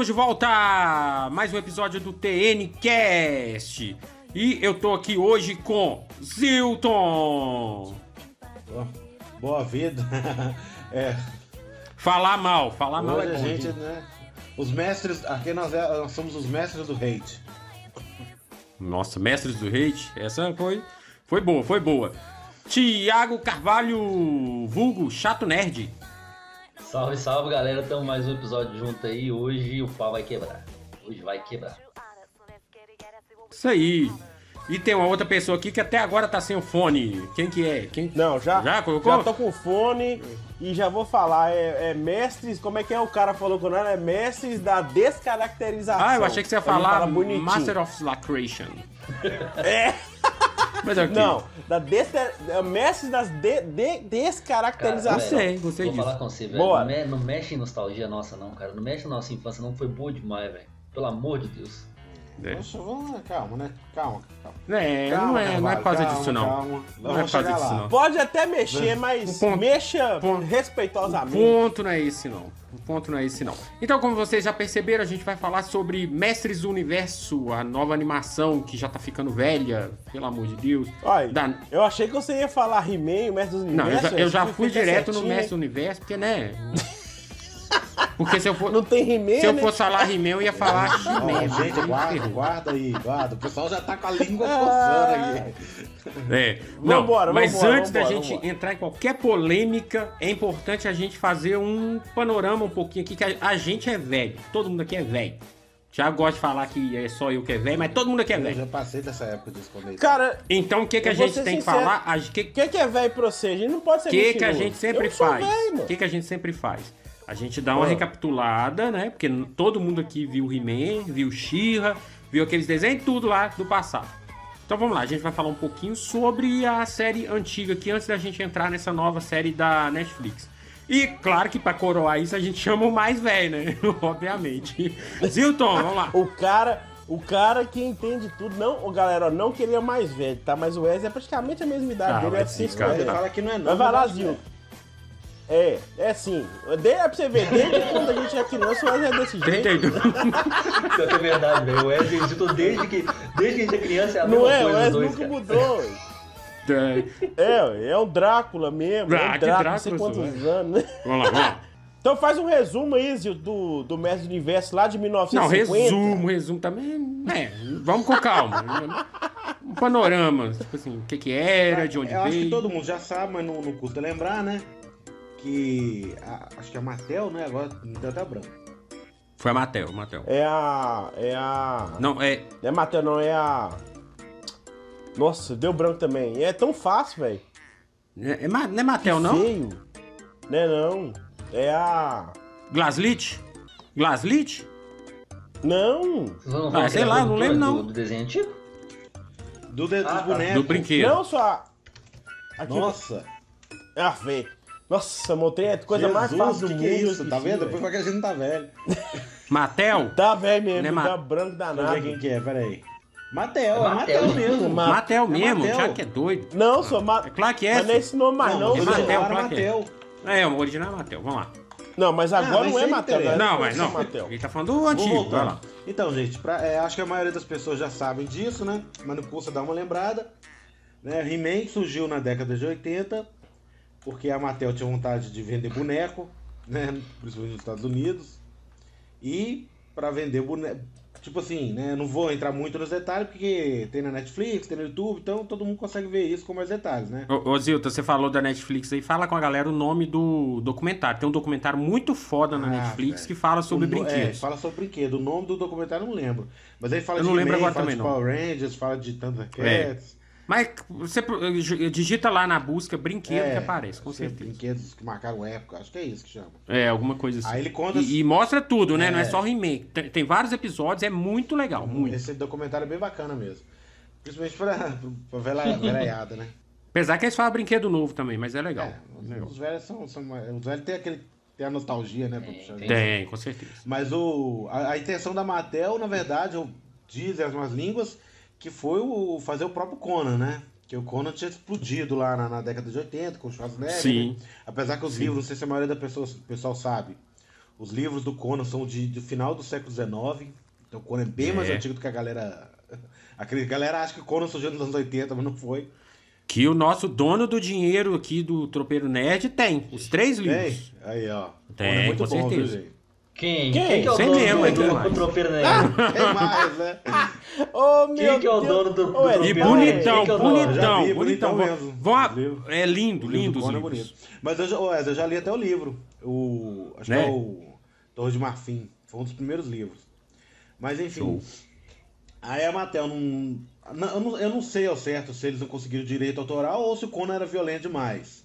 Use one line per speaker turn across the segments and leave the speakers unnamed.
Estamos de volta! Mais um episódio do TNCast. E eu tô aqui hoje com Zilton.
Boa, boa vida. é,
Falar mal, falar mal
hoje
é
a
bom,
gente,
gente.
né? Os mestres, aqui nós, é- nós somos os mestres do hate.
Nossa, mestres do hate, essa foi, foi boa, foi boa. Tiago Carvalho, vulgo Chato Nerd.
Salve, salve galera, estamos mais um episódio junto aí. Hoje o pau vai quebrar. Hoje vai quebrar.
Isso aí. E tem uma outra pessoa aqui que até agora tá sem o fone. Quem que é? Quem...
Não, já,
Já colocou?
já tô com fone e já vou falar. É, é mestres, como é que é o cara falou quando era? É mestres da descaracterização.
Ah, eu achei que você ia falar
fala bonitinho.
Master of Lacration.
É,
Mas é o quê?
não, da desca- é mestres das de, de-
Cara,
descaracterização.
Gostei, gostei
Vou
disso.
falar com você, velho. Não, me- não mexe em nostalgia nossa, não, cara. Não mexe na nossa infância, não. Foi boa demais, velho. Pelo amor de Deus.
É.
Poxa, vamos lá, calma, né? Calma, calma.
É,
Calma,
não é, não é por causa
calma,
disso, não.
calma.
Não
Nós
é por causa disso, não.
Pode até mexer, mas
ponto-
mexa
ponto- O
respeitosamente.
ponto não é esse, não. O ponto não é esse, não. Então, como vocês já perceberam, a gente vai falar sobre Mestres do Universo, a nova animação que já tá ficando velha, pelo amor de Deus.
Olha,
Da-
eu achei que você ia falar He-Man, o mestre dos
Não, eu
universos.
já, eu já fui direto no
certinho,
Mestre do Universo, porque, né? Porque se eu for,
Não tem He-Man,
se eu
né?
fosse falar He-Man, eu ia falar He-Man.
gente, guarda, guarda aí, guarda. O pessoal já tá com a língua
Ah.
coçando aqui.
É, não,
Vambora,
mas
vambora,
antes da
vambora,
gente
vambora.
entrar em qualquer polêmica, é importante a gente fazer um panorama um pouquinho aqui, que a, a gente é velho, todo mundo aqui é velho. Já gosto de falar que é só eu que é velho, mas todo mundo aqui é
Eu
velho.
já passei dessa época de esconder.
Cara,
Então o que, que a
Eu
gente tem que falar? O que,
o que, que é velho pra você? A gente não pode ser
que, que a gente sempre
eu
faz? O que, que a gente sempre faz? A gente dá uma
Ah.
recapitulada, né? Porque todo mundo aqui viu He-Man, viu She-Ra, viu aqueles desenhos, tudo lá do passado. Então vamos lá, a gente vai falar um pouquinho sobre a série antiga aqui antes da gente entrar nessa nova série da Netflix. E claro que pra coroar isso a gente chama o mais velho, né? Obviamente. Zilton, vamos lá.
O cara, o cara que entende tudo, não, ô, galera, ó, não queria mais velho, tá? Mas o Wesley é praticamente a mesma idade
Ah,
dele, é assim,
cara
Ele fala que não é não.
Mas vai lá,
mas
Zil. É, é assim. De, é pra você ver, desde quando a gente é criança, o Wesley é desse jeito.
32.
Pior que é verdade, velho. O Wesley Zito, desde que, desde que a gente é criança, é a
Não
mesma
é, o Wesley nunca
cara.
mudou.
É,
É, é um Drácula mesmo.
Ah,
é um
que
Drácula, não sei quantos anos, né?
Vamos lá, vamos lá.
Então faz um resumo aí, Zil, do, do Mestre do Universo lá de
Não,
1950.
resumo, resumo também. É, vamos com calma. Um panorama, tipo assim, o que que era, de onde
Eu acho que
veio.
todo mundo já sabe, mas não, não custa lembrar, né? Que a- acho que a Mattel, né? Agora me deu até branco.
Foi a Matel, Matel.
É a. É a.
Não, é.
Não é Matheus, não, é a. Nossa, deu branco também. É tão fácil, velho.
é, é não é Matel, não?
Feio. Não é não. É a.
Glaslit? Glaslit?
Não!
Ah, sei
que
lá,
é
não lembro, não.
Do, desenho antigo?
Do dedo
Ah,
dos
tá.
bonecos.
Do brinquedo.
Não só. Aqui.
Nossa,
Ah, velho. Nossa, montei é a coisa mais
Jesus,
fácil do
que
mundo.
que é isso? Tá vendo? Depois vai que a gente não tá velho.
Matel?
Tá velho mesmo,
Não é
tá
Ma-
branco
Deixa eu
danado.
ver quem que é, peraí. Mattel,
É
é Mattel. mesmo.
Ma-
Matel mesmo,
Mattel.
já que é doido.
Não, sou ma...
É claro que é.
Mas não é esse nome mais, não.
não,
é Mattel, claro que é. É, o original é Matel, vamos lá.
Não, mas agora
Ah, mas
não é Matel, né?
Não, mas não.
Matel.
Ele tá falando do antigo, vai lá.
Então, gente, pra- é, acho que a maioria das pessoas já sabem disso, né? Mas não custa dar uma lembrada. Né? He-Man surgiu na década de 80, porque a Mattel tinha vontade de vender boneco, né? Principalmente nos Estados Unidos. E para vender boneco. Tipo assim, né? Não vou entrar muito nos detalhes, porque tem na Netflix, tem no YouTube, então todo mundo consegue ver isso com mais detalhes, né?
Ô, ô Zilton, você falou da Netflix aí, fala com a galera o nome do documentário. Tem um documentário muito foda na
Ah,
Netflix
velho.
que fala sobre
O É,
brinquedos.
fala sobre brinquedo. O nome do documentário eu não lembro. Mas aí fala
Eu
de
não lembro agora
fala
também,
de
não.
Power Rangers, fala de Thundercats.
É. Mas você pro- digita lá na busca brinquedo
É,
que aparece, com certeza.
Brinquedos que marcaram época, acho que é isso que chama.
É, alguma coisa assim.
Aí ele conta-
E, e mostra tudo, né?
É.
Não é só He-Man. Tem, tem vários episódios, é muito legal, muito.
Esse documentário é bem bacana mesmo. Principalmente pra, pra velhaiada, né?
Apesar que eles falam brinquedo novo também, mas é legal.
É,
Legal.
os, os velhos são, são Os velhos têm aquele. Tem a nostalgia, né? puxar.
tem.
Tem, com certeza.
Mas o, a, a intenção da Mattel, na verdade, eu- dizem as más línguas, que foi o, fazer o próprio Conan, né? Que o Conan tinha explodido lá na, na década de 80 com o Schwarzenegger.
Sim.
né? Apesar que os livros, não sei se a maioria das pessoas, o pessoal sabe, Os livros do Conan são de, do final do século XIX. Então o Conan é bem mais
É.
antigo do que a galera. A galera acha que o Conan surgiu nos anos 80, mas não foi.
Que o nosso dono do dinheiro aqui do Tropeiro Nerd tem. Os três
Tem?
livros.
Aí, ó.
Tem,
é muito
com
bom, viu,
certeza.
gente?
Quem?
Quem?
Quem que é o
Sei
dono
mesmo,
do,
é
do, do tropeiro nerd?
Tem mais, né?
Ô, meu
Quem que é o dono do- do
E
Nerd?
bonitão,
é
bonitão,
vi,
bonitão.
bonitão mesmo.
vão. É lindo, lindo
do
os
é bonito. Mas eu já, eu já li até o livro. O, acho
Né?
que é o Torre de Marfim. Foi um dos primeiros livros. Mas enfim.
Show.
Aí a Mattel não, não, eu não. Eu não sei ao certo se eles não conseguiram direito autoral ou se o Conan era violento demais.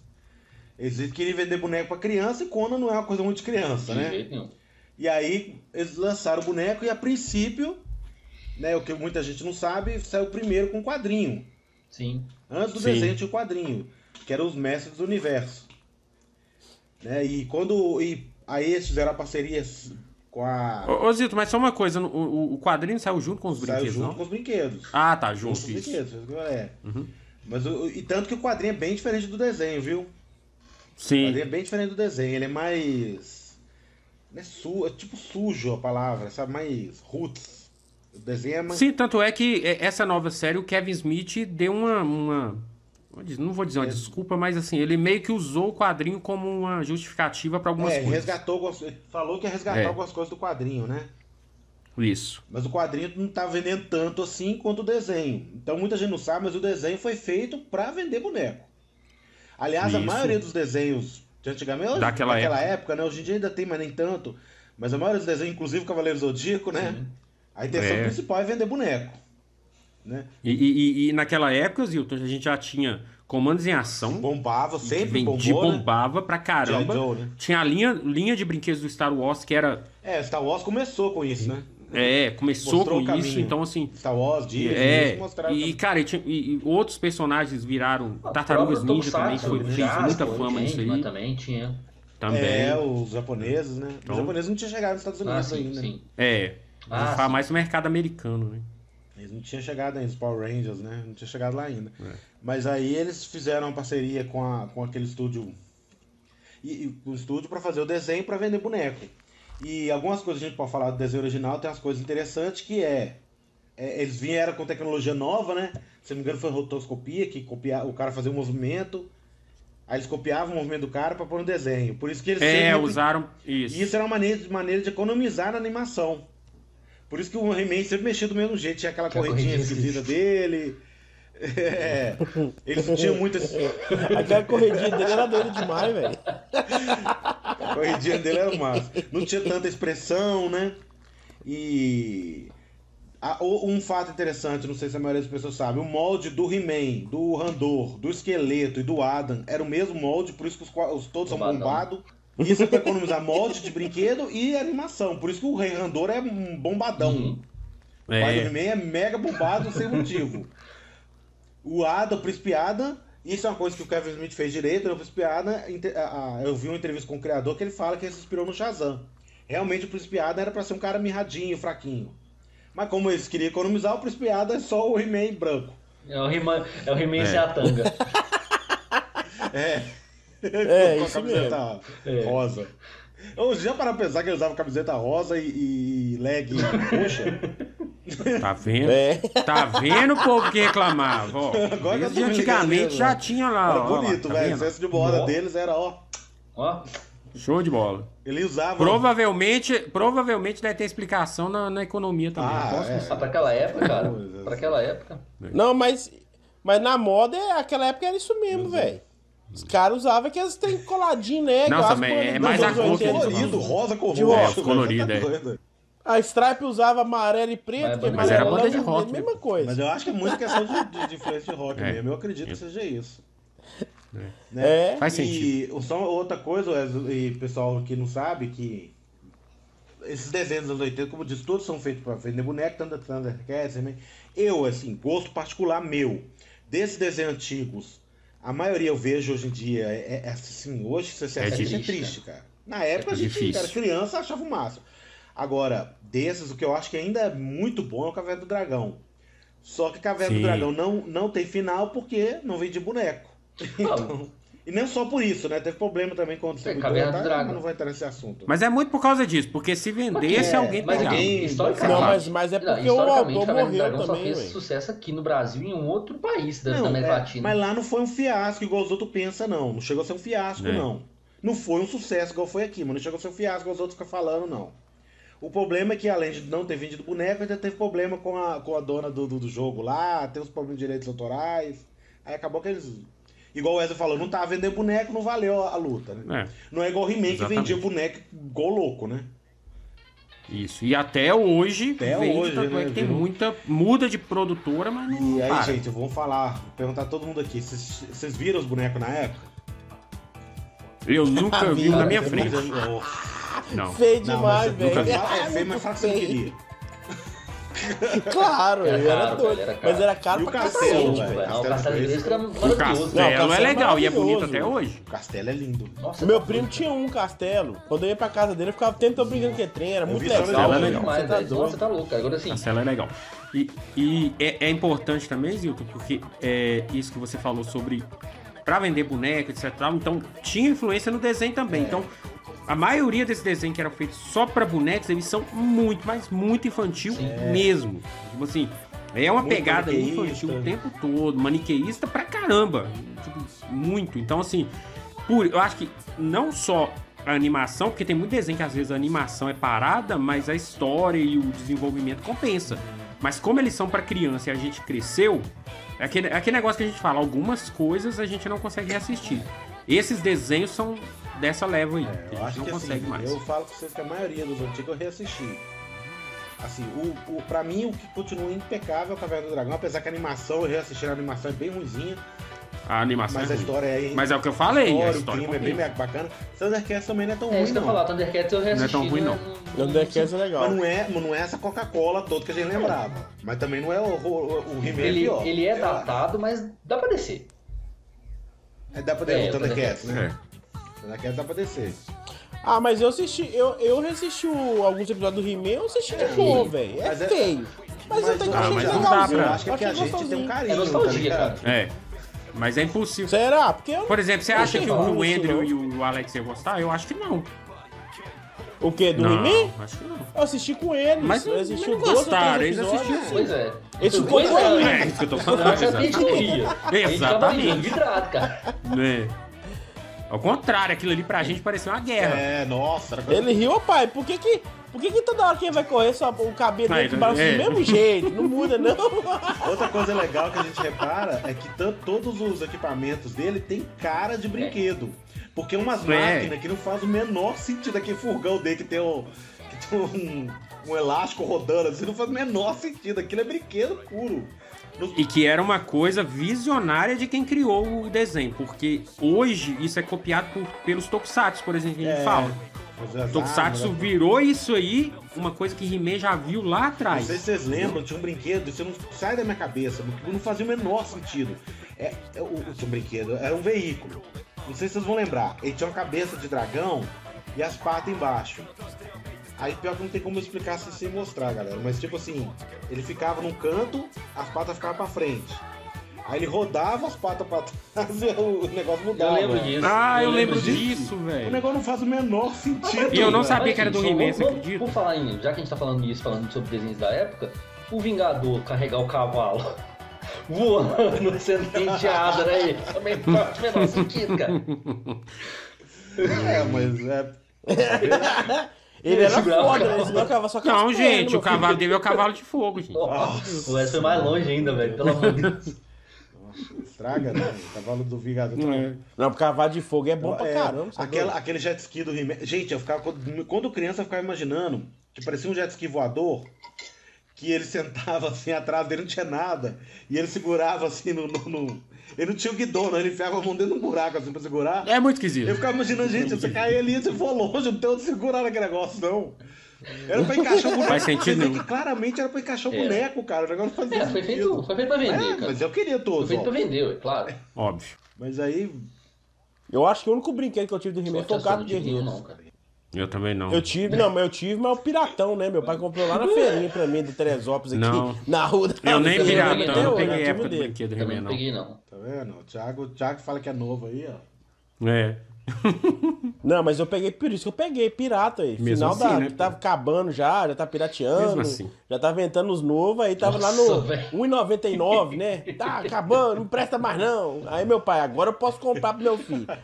Eles queriam vender boneco pra criança e Conan não é uma coisa muito de criança,
De
né?
jeito nenhum.
E aí eles lançaram o boneco e a princípio, né, o que muita gente não sabe, saiu primeiro com quadrinho.
Sim.
Antes do
Sim.
desenho tinha o quadrinho, que eram os mestres do universo. Né? E quando. E aí eles fizeram a parceria com a.
Ô, ô, Zito, mas só uma coisa. O, o- o quadrinho saiu junto com os
Saiu
brinquedos,
junto
não?
com os brinquedos.
Ah, tá,
Junto com os
isso.
brinquedos. É.
Uhum.
Mas, o- e tanto que o quadrinho é bem diferente do desenho, viu? O
Sim.
quadrinho é bem diferente do desenho. Ele é mais. Não é, su, é tipo sujo a palavra, sabe? Mais roots. O desenho é mais.
Sim, tanto é que é, essa nova série, o Kevin Smith deu uma. uma não vou dizer uma
É.
desculpa, mas assim, ele meio que usou o quadrinho como uma justificativa para algumas
É,
coisas.
resgatou. Falou que ia resgatar
É.
algumas coisas do quadrinho, né?
Isso.
Mas o quadrinho não tá vendendo tanto assim quanto o desenho. Então muita gente não sabe, mas o desenho foi feito pra vender boneco. Aliás, a
Isso.
maioria dos desenhos de antigamente,
Daquela
época. né? Hoje em dia ainda tem, mas nem tanto. Mas a maioria dos desenhos, inclusive o Cavaleiro Zodíaco, né? A intenção
É.
principal é vender boneco. Né?
E, e- e- e naquela época, Zilton, a gente já tinha comandos em ação.
Bombava, sempre
vendia,
bombou, né?
bombava pra caramba.
Joe, né?
Tinha a linha, linha de brinquedos do Star Wars que era.
É, Star Wars começou com isso, né?
É, começou
Mostrou
com
o
isso, então assim.
Star Wars, Disney,
É,
eles mostraram
e cara, e, e- outros personagens viraram.
O
Tartarugas Ninja também foi, fez
Jasper,
muita fama nisso aí.
também tinha.
Também.
É, os japoneses, né?
Então-
Os japoneses não tinham chegado nos Estados
Ah,
Unidos
sim,
ainda. né?
sim.
É.
Ah,
falar mais do mercado americano, né?
Eles não tinham chegado ainda, os Power Rangers, né? Não tinha chegado lá ainda.
É.
Mas aí eles fizeram uma parceria com, a, com aquele estúdio. E, e o estúdio para fazer o desenho para vender boneco. E algumas coisas a gente pode falar do desenho original, tem umas coisas interessantes que é. é, eles vieram com tecnologia nova, né? Se não me engano, foi rotoscopia, que copia, o cara fazia um movimento. Aí eles copiavam o movimento do cara para pôr no desenho. Por isso que eles
É,
sempre-
usaram isso.
e isso era uma maneira, maneira de economizar na animação. Por isso que o He-Man sempre mexia do mesmo jeito, tinha aquela corridinha
corridinha
esquisita dele. É, eles não tinham muito. esse-
Aquela corredinha dele era doida demais, velho.
A corridinha dele era massa. Não tinha tanta expressão, né? E. um fato interessante, não sei se a maioria das pessoas sabe, o molde do He-Man, do Randor, do Esqueleto e do Adam era o mesmo molde, por isso que os, todos são bombados. Isso é pra economizar molde de brinquedo e animação. Por isso que o Rei Randor é um bombadão.
Uhum.
O pai do
É.
He-Man é mega bombado sem motivo. O Ada, o Príncipe Ada, isso é uma coisa que o Kevin Smith fez direito, né? a- eu vi uma entrevista com o criador que ele fala que ele se inspirou no Shazam. Realmente o Príncipe Ada era pra ser um cara mirradinho, fraquinho. Mas como eles queriam economizar, o Príncipe Ada é só o He-Man branco.
É o He-Man é o He-Man
É.
sem a tanga.
É.
É,
com a
isso
camiseta
É.
rosa. Eu já para pensar que ele usava camiseta rosa e, e leg roxa.
Tá vendo?
É.
Tá vendo o povo que reclamava? Ó,
Agora vendo
antigamente
que é
já
mesmo.
tinha lá.
Era
ó, ó lá,
bonito,
tá
velho. O senso de moda
Ó.
deles era, ó.
Ó,
Show de bola.
Ele usava.
Provavelmente, provavelmente deve ter explicação na, na economia também.
Ah,
Posso
é.
ah, pra aquela época, cara.
Coisas.
Pra aquela época.
Não, mas, mas na moda, é- aquela época era isso mesmo, velho. Os caras usavam aqueles trem coladinho, né?
Não,
igual as
também é mais a cor que
80.
eles
colorido, rosa com
De
roxo.
rosa,
velho,
colorido,
tá
é.
A Stripe usava amarelo e preto,
Mas-
que
mas
era
amarelo
banda de
é
rock,
a mesma
Mas
coisa.
eu acho que é muito questão de, de, de influência de rock
É.
mesmo. Eu acredito que seja isso.
É.
Né?
É.
Faz
E só outra coisa, e pessoal que não sabe, que esses desenhos dos anos 80, como eu disse, todos são feitos para vender boneco, Thunder, Thundercats, He-Man. Eu, assim, gosto particular meu, desses desenhos antigos, a maioria eu vejo hoje em dia, é, é assim, hoje você
É
é, triste, cara. Na época a
É
gente
difícil.
era criança, achava o máximo. Agora, desses, o que eu acho que ainda é muito bom é o Caverna do Dragão. Só que Caverna
Sim.
do Dragão não, não tem final porque não vende boneco.
Não,
E não só por isso, né? Teve problema também com o distribuidor,
Caverna do
tá?
Dragão.
Mas não vai entrar nesse assunto.
Mas é muito por causa disso, porque se vendesse,
É,
alguém
mas
pegava.
alguém-
historicamente-
Não, mas, mas é
Não,
porque o
historicamente,
autor morreu
Dragão só
também,
fez
velho.
sucesso aqui no Brasil e em um outro país da, da
Não,
América
é,
Latina.
mas lá não foi um fiasco igual os outros pensam, não. Não chegou a ser um fiasco,
É.
não. Não foi um sucesso igual foi aqui, mas não chegou a ser um fiasco igual os outros ficam falando, não. O problema é que, além de não ter vendido boneco, ainda teve problema com a, com a dona do, do, do jogo lá, tem os problemas de direitos autorais. Aí acabou que eles. Igual o Wesley falou, não tava vendendo boneco, não valeu a, a luta, né?
É,
Não é igual o He-Man que vendia boneco igual louco, né?
isso. E até hoje,
Até
vende,
hoje,
tanto é
né,
que tem
viu?
muita muda de produtora, mas não
E aí,
para.
gente, vamos falar, vou perguntar a todo mundo aqui, vocês viram os bonecos na época?
Eu nunca vi um na minha
Você
frente.
Não-.
Feio
Não,
demais, velho.
É feio, mas fala que você queria.
Claro,
Era
ele era
caro,
doido.
velho, era caro.
mas era caro
E o
pra
castelo,
cacete,
velho.
o
Castelo. Grayskull
era
O
maravilhoso.
é
castelo é
legal e é bonito até hoje.
O castelo é lindo.
Nossa,
Meu
tá-
primo tinha um castelo. Quando eu ia pra casa dele, eu ficava tentando brincando que trem. Era
Eu
muito legal.
Castelo é
velho.
legal.
demais,
Você tá
velho. Nossa,
doido.
tá louco. Agora sim.
Castelo é legal. E, e é, é importante também, Zilton, porque é isso que você falou sobre pra vender boneca, etc. tal, Então tinha influência no desenho também. Então a maioria desses desenhos que eram feitos só pra bonecos, eles são muito, mas muito infantil mesmo. Tipo assim, é uma
Muito
pegada infantil o tempo todo, maniqueísta pra caramba. Tipo, muito. Então, assim, por, eu acho que não só a animação, porque tem muito desenho que às vezes a animação é parada, mas a história e o desenvolvimento compensa. Mas como eles são pra criança e a gente cresceu, é aquele, é aquele negócio que a gente fala, algumas coisas a gente não consegue reassistir. Esses desenhos são dessa leva aí,
É, Eu
a gente
acho
não
que
consegue
assim,
mais.
eu falo pra vocês que a maioria dos antigos eu reassisti. Assim, o, o, pra mim o que continua impecável é o Caverna do Dragão, apesar que a animação, eu reassisti a animação é bem ruimzinha,
A animação
mas
é
a história é.
Mas é o que eu falei, a
história, o
história
clima é bem
compensa.
bacana. Thundercats também não é tão
É
ruim,
isso que eu ia
não.
falar. Thundercats eu reassisti.
tão ruim, não.
Thundercats é legal.
Mas não é, mas não é essa Coca-Cola toda que a gente lembrava. Mas também não é o, o, o He-Man
Ele,
pior.
ele é datado, mas dá pra descer.
É, dá pra
É,
descer
o
o Thundercats,
Thundercats.
né? Thundercats dá pra descer.
Ah, mas eu assisti, eu, eu reassisti o- alguns episódios do He-Man, eu assisti de boa, velho. É
Mas é-
feio. Mas, eu tenho que achar
mas
legalzinho.
não dá pra-
Eu acho que, é a
achei
gente tem um
gostosinho.
carinho.
É nostalgia,
tá ligado?
cara.
É. Mas é impossível.
Será? Porque eu...
Por exemplo, você
Eu
acha
achei
que o Andrew e o Alex iam gostar? Eu acho que não.
O quê? Do
não,
He-Man?
acho que não.
Eu assisti com eles.
Mas
eu
não-
assisti
não
dois ou
gostaram,
três
eles
episódios.
assistiram.
Pois é.
Esse
Pois
ficou
é.
ruim.
É isso que eu tô falando,
Essa é a gente
exatamente.
queria. A gente tava
Exatamente.
ali, vidrado, cara.
É. Ao contrário, aquilo ali pra gente parecia uma guerra.
É, nossa. era
Ele riu, pai. Por que que, por que que toda hora que ele vai correr, só o cabelo dele que balança
é.
do mesmo jeito? Não muda, não.
Outra coisa legal que a gente repara é que todos os equipamentos dele tem cara de brinquedo. Porque umas
É.
máquinas que não faz o menor sentido. Aquele furgão dele que tem, o, que tem um, um elástico rodando assim, não faz o menor sentido. Aquilo é brinquedo puro.
E que era uma coisa visionária de quem criou o desenho. Porque hoje isso é copiado por- pelos Tokusatsu, por exemplo, que a gente
É,
fala. Tokusatsu
armas, né?
virou isso aí, uma coisa que He-Man já viu lá
Não
atrás.
sei se vocês lembram, tinha um brinquedo, isso não sai da minha cabeça, não, não fazia o menor sentido. É, é, o, o brinquedo era um veículo. Não sei se vocês vão lembrar. Ele tinha uma cabeça de dragão e as patas embaixo. Aí pior que não tem como eu explicar assim sem mostrar, galera. Mas tipo assim, ele ficava num canto, as patas ficavam pra frente. Aí ele rodava as patas pra trás e o negócio
Eu
mudava.
lembro disso.
Ah, eu lembro
disso.
disso,
O
velho.
negócio não faz o menor sentido.
E eu não
velho.
sabia que era do He-Man, você acredita?
Vamos falar em, já que a gente tá falando isso, falando sobre desenhos da época, o Vingador carregar o cavalo voando, sendo penteado, né? Também não faz o menor sentido, cara.
É, mas é.
Ele era foda, né?
cavalo
só
Não, gente, o cavalo dele é o cavalo de fogo, gente.
Nossa, o Wes foi mais longe ainda, velho. Pelo amor de Deus.
Estraga, né? O cavalo do Vingador. tá-
É.
Não, o cavalo de fogo é bom pra
É,
caramba. sabe?
aquela, aquele jet ski do He-Man. Gente, eu ficava. Quando, quando criança, eu ficava imaginando que parecia um jet ski voador. Que ele sentava assim atrás dele, não tinha nada. E ele segurava assim no. no- no- Ele não tinha o guidão, não. Ele enfiava a mão dentro de um buraco assim pra segurar.
É muito
Eu
esquisito.
ficava imaginando, gente, você cair ali, você for longe, não tem onde segurar naquele negócio, não. Era pra encaixar o boneco.
Faz sentido nenhum.
que claramente era pra encaixar o
Era.
boneco, cara. O negócio não fazia
É, foi
sentido.
feito, foi feito pra vender,
É,
cara.
mas eu queria
Foi
todos,
feito pra
ó.
vender, ué, claro.
Óbvio.
Mas aí.
Eu acho que o único brinquedo que eu tive do He-Man foi o gato
tive
guerreiro.
nenhum, não, cara.
Eu também não.
Eu tive, não, mas eu tive, mas o piratão, né? Meu pai comprou lá na feirinha pra mim, do Teresópolis aqui,
Não.
na rua da
Eu nem
Eu
piratão,
lembro
não
até
peguei
hoje,
época do
eu
brinquedo
não
não.
peguei, não.
Tá vendo? O Thiago, o Thiago fala que é novo aí, ó.
É.
Não, mas eu peguei, por isso que eu peguei, pirata aí.
Mesmo
Final
assim,
da.
né,
tava acabando já, já tá pirateando.
Mesmo assim.
Já tá inventando os novos, aí tava lá
Nossa,
no
velho.
1,99, né? Tá acabando, não presta mais não. Aí meu pai, agora eu posso comprar pro meu filho.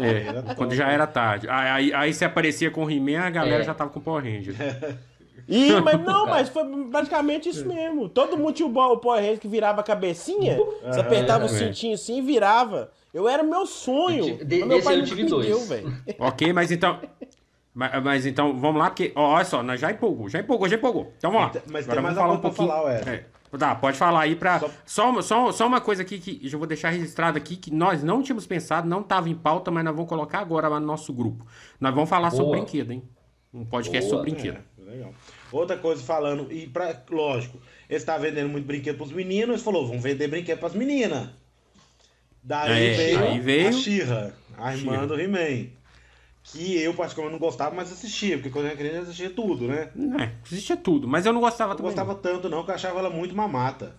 É, quando já era tarde. Aí, aí, aí você aparecia com o He-Man, a galera
É.
já tava com o Power Ranger.
Ih, mas não, mas foi praticamente isso mesmo. Todo mundo tinha o Power Ranger que virava a cabecinha, você apertava o cintinho assim e virava. Eu era meu sonho.
De-
mas meu
desse
pai
eu tive
me
dois.
velho.
ok, mas então. Mas, mas então, vamos lá, porque. ó, Olha só, nós já empolgou, já empolgou, já empolgou. Então vamos lá.
Mas tem
Agora
mais
vamos falar um pouquinho.
pra falar, Wesley.
É. Tá, pode falar aí pra.
Só-
Só, uma- só, só uma coisa aqui que eu vou deixar registrado aqui, que nós não tínhamos pensado, não estava em pauta, mas nós vamos colocar agora lá no nosso grupo. Nós vamos falar sobre
Boa.
brinquedo, hein? Um podcast
Boa.
sobre brinquedo.
É, legal. Outra coisa falando, e pra, lógico, eles estavam vendendo muito brinquedo pros meninos, eles falou, vamos vender brinquedo pras meninas. Daí
É,
veio,
aí veio-
a Xirra, a irmã
She-Ra.
do He-Man. Que eu particularmente não gostava, mas assistia, porque quando eu era criança assistia tudo, né?
É, existia tudo, mas eu não gostava
Não
também.
gostava tanto não, que eu achava ela muito mamata.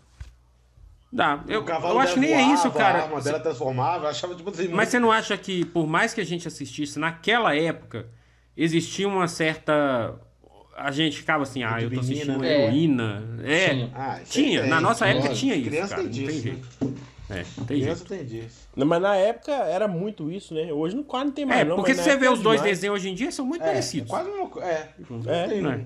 Dá, eu, eu acho que nem é isso,
voava,
cara.
A arma dela transformava, eu achava tipo assim...
Mas
muito-
você não acha que, por mais que a gente assistisse naquela época, existia uma certa. A gente ficava assim, ah, eu tô
menina,
assistindo
né?
heroína. É.
Tinha.
Ah, isso
Tinha,
aí
na
tem,
nossa época
lógico.
tinha isso,
Criança
cara,
tem
não tem
disso,
jeito.
né?
É, não tem
Criança
jeito.
tem disso.
Não, Mas na época era muito isso, né? Hoje não, quase não tem mais.
É,
não,
porque se você vê os dois
demais.
desenhos hoje em dia, são muito
É,
parecidos.
quase uma. É,
É,
tem,
né?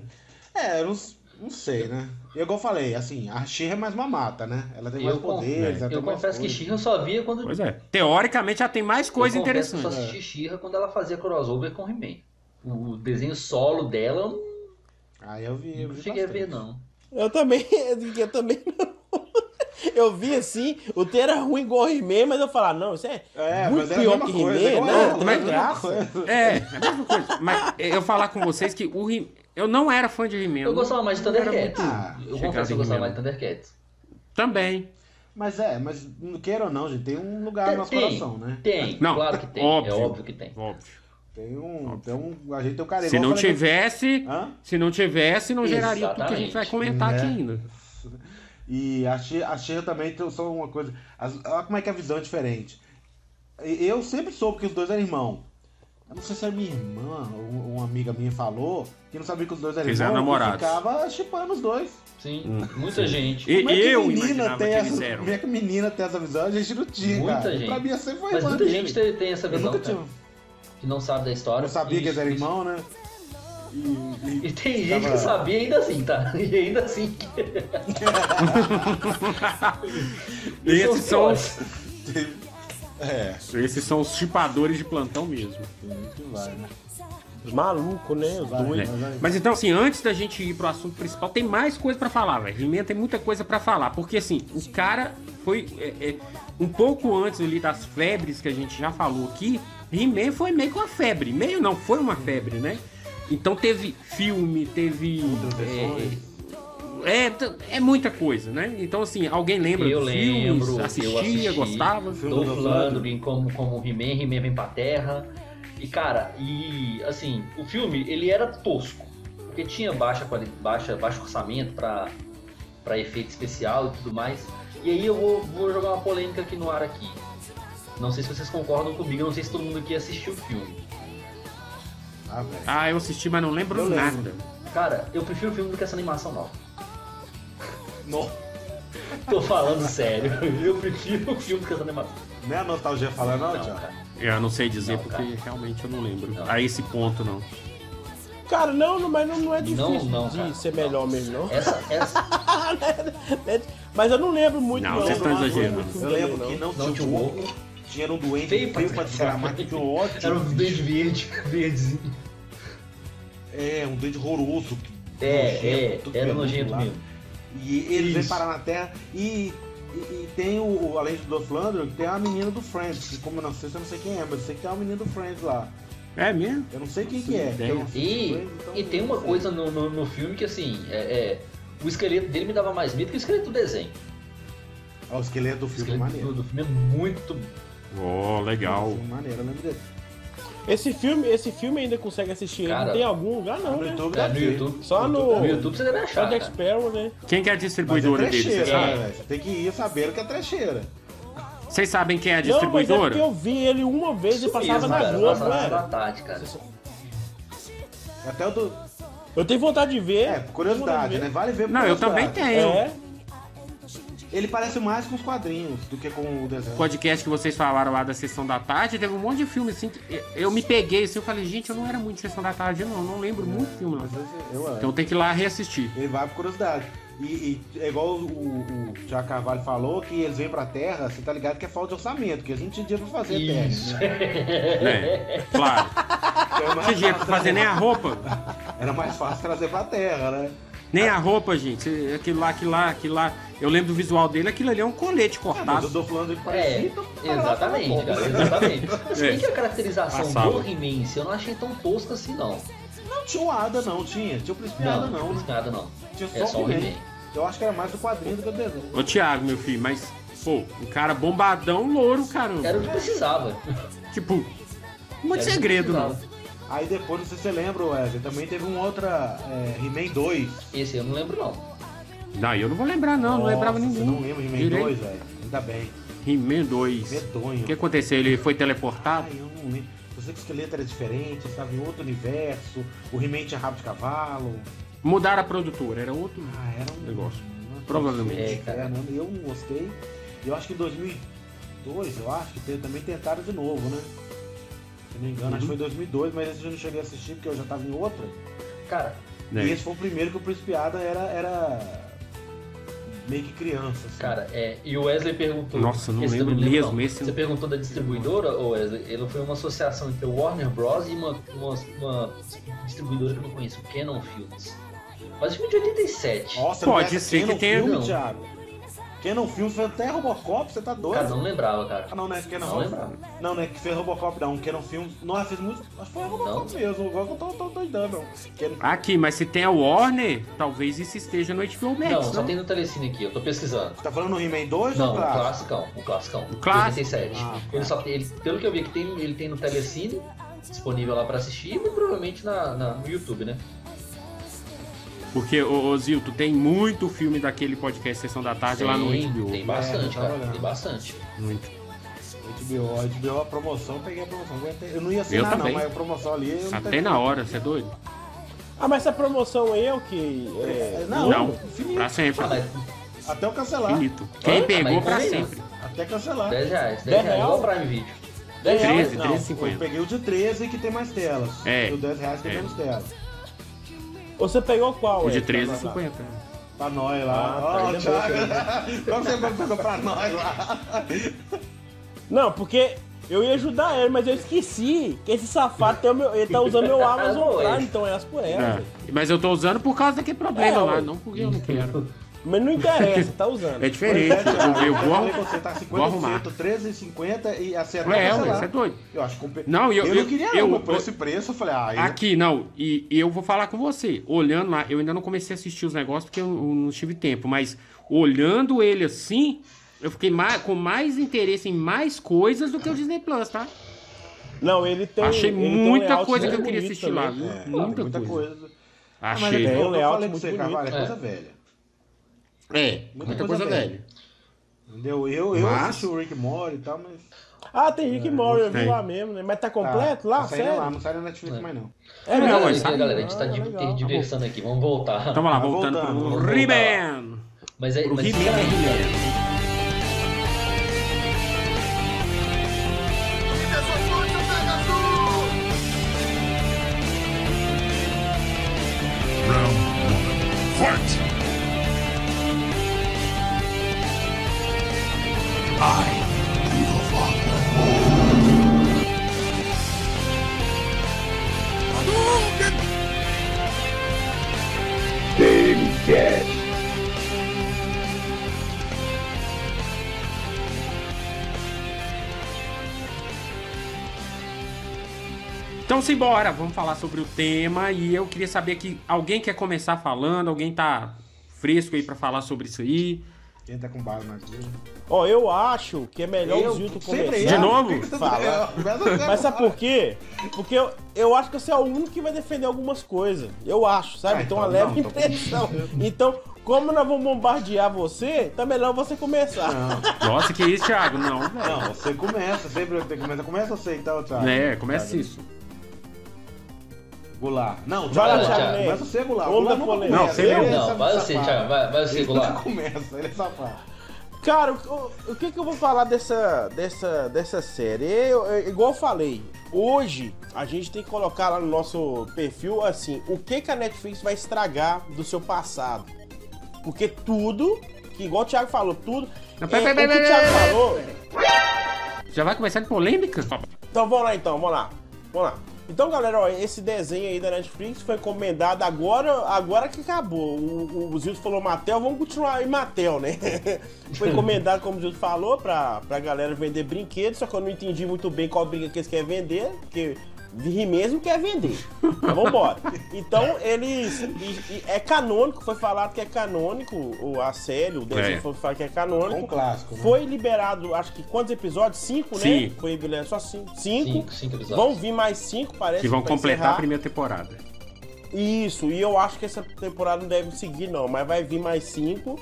é, eu não, não sei, né? E igual eu falei, assim, a Xirra é mais mamata, né? Ela tem mais
Eu, con-
poderes, ela
eu
tem mais
confesso que. She eu só via quando.
Pois é. Teoricamente já tem mais coisa
eu
interessante.
Eu só assisti She quando ela fazia crossover com He-Man. O desenho solo dela eu não,
Ah, eu vi, eu
não
vi
cheguei a
bastante.
ver, não.
Eu também, eu também não. Eu vi assim, o T era ruim igual o He-Man, mas eu falava, não, isso é,
É,
muito
a
pior que He-Man,
igual
não,
ela,
não
né?
é graça.
É, é a mesma coisa. Mas eu falar com vocês que o He- eu não era fã de He-Man.
Eu gostava mais de
não
Thundercats.
muito
Ah,
eu confesso que eu gostava mais de Thundercats.
Também.
Mas é, mas não queira ou não, gente, tem um lugar no nosso
tem,
coração, né?
tem,
Não,
claro que tem.
óbvio.
É óbvio que tem.
Óbvio.
Tem um, tem um, a gente tem um carinho.
Se não
falei
tivesse,
Hã?
se não tivesse, não geraria tudo que a gente vai
Exatamente.
comentar
Né?
aqui ainda.
E a Xirra, a Xirra também tem só uma coisa. olha como é que a visão é diferente. Eu sempre soube que os dois eram irmãos. Eu não sei se era minha irmã ou uma amiga minha falou que não sabia que os dois eram
Eles
irmãos. e
namorados.
ficava chipando os dois.
Sim, muita gente.
E
Como é que
eu
menina tem
eles
essa,
eram.
Como é que menina tem essa visão? A gente não tinha,
Muita
cara.
gente.
Pra mim sempre foi
Mas muita
dele.
gente tem, tem essa
Eu
visão,
nunca
cara,
tinha.
que não sabe da história.
Eu sabia que eles
Isso,
eram
isso.
irmãos, né? E,
E tem gente
Tava-
que sabia ainda assim, tá? E ainda assim.
Esses são,
os
é,
esses são os chipadores de plantão mesmo.
vai, né?
Os malucos, né? Os dois.
Mas então, assim, antes da gente ir pro assunto principal, tem mais coisa pra falar, velho. He-Man tem muita coisa pra falar. Porque, assim, o cara foi. é, é, um pouco antes ali das febres que a gente já falou aqui, He-Man foi meio que uma febre. Meio não, foi uma febre, né? Então teve filme, teve. É, é, é muita coisa, né? Então, assim, alguém lembra
Eu
dos
lembro,
filmes?
eu
Assistia,
assisti.
gostava?
Dolph Lundgren como, como He-Man, He-Man vem pra Terra. E, cara, e, assim, o filme, ele era tosco. Porque tinha baixa, baixa, baixo orçamento pra, pra efeito especial e tudo mais. E aí eu vou, vou jogar uma polêmica aqui no ar aqui. Não sei se vocês concordam comigo, eu não sei se todo mundo aqui assistiu o filme.
Ah, velho.
Ah, eu assisti, mas não lembro
Eu lembro.
nada.
Cara, eu prefiro o filme do que essa animação nova.
No-
Tô falando sério. Eu prefiro o filme do que essa animação.
Não é a nostalgia falando, não,
Não, cara.
Eu não sei dizer
Não,
porque
cara.
realmente eu não lembro.
Não.
A esse ponto, não.
Cara, não, não, mas não, não é difícil
Não, não,
de
cara,
ser
não.
melhor mesmo, não.
Essa, essa,
mas eu não lembro muito,
Não,
não.
vocês estão
Não
exagerando.
Eu lembro que não,
Não
tinha louco, tinha um doente
Feio
feio,
pra
desgramar, que tinha um ódio.
era um dente verde, verdezinho.
É, um doente horroroso.
É,
nojento,
é, era
peludo
nojento
lá.
mesmo.
E ele vem
Isso.
parar na Terra e, e, e tem o, além do Dolph Lundgren, tem a menina do Friends, que como eu não sei se eu não sei quem é, mas eu sei que tem uma menina do Friends lá.
É mesmo?
Eu não sei quem que é. assisto
E,
Friends, então
e tem uma
sei.
coisa no, no, no filme que assim, é, é, o esqueleto dele me dava mais medo que o esqueleto do desenho.
Ó, o esqueleto do filme é
esqueleto
maneiro.
do, do filme é muito.
Oh, legal.
Filme maneiro, eu lembro dele.
Esse filme, esse filme ainda consegue assistir ele.
Cara,
Não tem algum lugar, não,
No
né?
YouTube
É, no. YouTube.
Só no.
No YouTube você deve
Só
achar.
Jack
cara.
Sparrow, né?
Quem que é a
Mas é
distribuidora dele?
trecheira,
Você
né,
sabe?
velho? Você tem que ir sabendo que é trecheira.
Vocês sabem quem é a
Não, mas é
distribuidora?
eu vi ele uma vez e passava
mesmo,
na
cara,
Globo,
na
era?
tarde, cara.
Até o do.
Eu tenho vontade de ver.
É, curiosidade, né? Vale ver por
Não, eu também tenho.
É.
Ele parece mais com os quadrinhos do que com o desenho.
podcast que vocês falaram lá da Sessão da Tarde, teve um monte de filme assim. que eu me peguei assim, eu falei, gente, eu não era muito de Sessão da Tarde, não. Não lembro muito filme, não.
Eu, eu,
Então tem que ir lá reassistir.
Ele vai por curiosidade. E, e é igual o, o, o Tiago Carvalho falou, que eles vêm pra Terra, você tá ligado que é falta de orçamento, que a gente tinha dinheiro pra fazer
Isso.
a Terra. Né?
É, claro.
É mais
Tinha dinheiro pra fazer nem a roupa.
Era mais fácil trazer pra Terra, né?
Nem a roupa, gente. Aquilo lá, aquilo lá, aquilo lá. Eu lembro do visual dele, aquilo ali é um colete
Ah, mas eu
cortado.
tô falando de
É, exatamente, cara, exatamente. Se bem que a caracterização
Passava.
do He-Man eu não achei tão tosca assim, não.
Não tinha o Ada, não, tinha. Tinha o Príncipe Ada, não.
não,
né?
nada não.
Tinha
É
só
só
o
o
He-Man. Eu acho que era mais do quadrinho do que do desenho.
Ô, Thiago, meu filho, mas, pô, um cara bombadão, louro, caramba.
Era o que precisava.
Tipo, muito
o
segredo, não.
Aí depois, não sei se você lembra, Wesley, também teve um outra é, He-Man 2.
Esse eu não lembro, não.
Não, eu não vou lembrar, não. não lembrava
Nossa,
ninguém.
Você não lembra He-Man
Direito.
2, velho? Ainda bem.
He-Man 2.
Medonho.
O que aconteceu? Ele foi teleportado?
Ai, eu não lembro. Eu sei que o esqueleto era diferente, estava em outro universo. O He-Man tinha rabo de cavalo.
Mudaram a produtora, era outro.
Ah, era um
Negócio. Provavelmente.
coisa
É, cara.
Eu não gostei. E eu acho que em 2002, eu acho que também tentaram de novo, né? Se não me engano, acho que foi em 2002, mas esse eu não cheguei a assistir porque eu já tava em outra.
Cara,
né?
E esse foi o primeiro que o Principiada era, era meio que criança. Assim.
cara, é, e o Wesley perguntou.
Nossa, não lembro
eu
mesmo,
não.
esse
Você perguntou da distribuidora, ô Wesley? Ele foi uma associação entre o Warner Bros. e uma, uma, uma distribuidora que eu não conheço, o Canon Films. Mas filme de 87.
Nossa,
Pode
não é
ser que tenha-
Filme,
Não.
Thiago. Canon Filme foi até Robocop, você tá doido?
Cara, não lembrava, cara.
Ah, não, não é Canon
Não lembrava.
Não, não é que fez Robocop, não. Canon Filme. Não, fez muito. Acho que foi Robocop mesmo. Agora que eu tô, tô doidando, não. Canon-
Aqui, mas se tem a Warner, talvez isso esteja no HBO Max,
Não,
não?
só tem no Telecine aqui, eu tô pesquisando.
Você tá falando no He-Man 2
Não,
ou
o
clássico?
classicão, o classicão.
O clássico?
87.
Ah,
ele só ele, pelo que eu vi que tem, ele tem no Telecine, disponível lá pra assistir, e provavelmente na, na- no YouTube, né?
Porque, ô, ô Zil, tu tem muito filme daquele podcast Sessão da Tarde lá no
Tem-
HBO.
Tem bastante,
É, eu tava
cara.
olhando.
Tem bastante.
Muito.
HBO, a HBO, a promoção, peguei a promoção. Eu não ia
Eu
assinar, não, mas a promoção ali. Eu não
Até
tenho-
na hora, você é doido?
Ah, mas essa promoção aí é o que? É,
É, não,
Não,
infinito.
pra sempre.
Ah,
Até eu cancelar.
Finito. Quem
Ah,
pegou pra sempre.
Até cancelar.
10 reais, 10
10
reais, igual o
real?
Prime Video.
10 reais?
13,
Não,
13,50.
eu peguei o de 13 que tem mais telas.
É.
E o 10 reais que tem
É.
menos telas.
Você pegou qual?
O de
Ed?
13,50.
Pra nós lá.
Ah, tá, ainda
Thiago. Qual que você pegou pra nós lá?
Não, porque eu ia ajudar ele, mas eu esqueci que esse safado tem o meu, ele tá usando meu Amazon
Oi.
Prime, então é as por ela.
É. Mas eu tô usando por causa daquele problema
É,
lá,
ué.
não porque eu não quero.
Mas não interessa, tá usando.
É diferente. Eu, eu vou,
você, tá
vou arrumar.
50%, 13,50 e
Ué,
cancelar.
ué, você é doido.
Eu acho que
Não, eu-
eu
eu-
não queria
eu-
não, por esse preço eu falei, ah, eu...
Aqui, não, e, e eu vou falar com você. Olhando lá, eu ainda não comecei a assistir os negócios porque eu, eu não tive tempo, mas olhando ele assim, eu fiquei mais, com mais interesse em mais coisas do que o Disney Plus, tá?
Não, ele tem.
Achei
ele tem um
muita coisa que eu queria assistir lá,
também.
viu?
É,
muita,
muita
coisa.
coisa. Ah, mas
Achei.
é
um
eu
layout
falei com
muito
você,
bonito.
Carvalho, é
É.
coisa velha.
É, muita, coisa, velha.
Entendeu? Eu, eu
Mas-
assisti o Rick Mori e tal, mas...
Ah, tem Rick Mori, eu vi lá mesmo, né? Mas tá
Tá,
completo lá?
tá
Sério?
lá, não sai na Netflix
É.
mais não.
É
Não,
mesmo?
mas
Galera,
sabe-
galera, a gente tá
Ah,
diversando aqui, vamos voltar.
Então vamos lá,
Tá
voltando
voltando,
pro He-Man.
Mas é,
Pro
mas
He-Man, Então simbora, vamos falar sobre o tema e eu queria saber que alguém quer começar falando, alguém tá fresco aí pra falar sobre isso aí.
Quem tá com bala na.
Ó, eu acho que é melhor
Eu
o Zilton começar.
eu.
De novo?
Que que
Fala. Mas sabe por quê? Porque eu, eu acho que você é o único que vai defender algumas coisas. Eu acho, sabe?
Ah,
então, uma leve
não, então-
impressão. Então, como nós vamos bombardear você, tá melhor você começar.
Não,
Nossa, que isso, Thiago? Não,
não, você começa, sempre você começa. Começa você então, Thiago.
É, começa
Thiago.
isso.
Goulart. Não,
Vai lá,
Thiago.
Começa você, Goulart. Goulart
polêmica.
começa,
Não,
ele
sempre-
é
Não, vai você. Thiago, vai, vai você,
Ele
Goulart.
nunca começa, ele é safado.
Cara, o, o que que eu vou falar dessa, dessa, dessa série? Eu, eu- igual eu falei, hoje a gente tem que colocar lá no nosso perfil assim, o que que a Netflix vai estragar do seu passado. Porque tudo, que igual o Thiago falou, tudo.
Não,
é,
pera,
o
pera,
que o
pera,
Thiago
pera,
falou.
Já vai começar de polêmica?
Então vamos lá então, vamos lá. Vamos lá. Então, galera, ó, esse desenho aí da Netflix foi encomendado agora, agora que acabou. O, o Zildo falou Matel, vamos continuar em Matel, né? foi encomendado, como o Zildo falou, pra, pra galera vender brinquedos, só que eu não entendi muito bem qual brinquedo que eles querem vender, porque Ri mesmo quer vender. Mas vambora. Então, eles. e- e é canônico, foi falado que é canônico, o, a série, o desenho
É.
foi falado que é canônico.
Um clássico, né?
Foi liberado, acho que quantos episódios? Cinco, né?
Sim.
Foi liberado só cinco. Cinco.
Cinco, cinco episódios.
Vão vir mais cinco, parece.
Que vão
pra
completar
encerrar.
a primeira temporada.
Isso, e eu acho que essa temporada não deve seguir, não, mas vai vir mais cinco.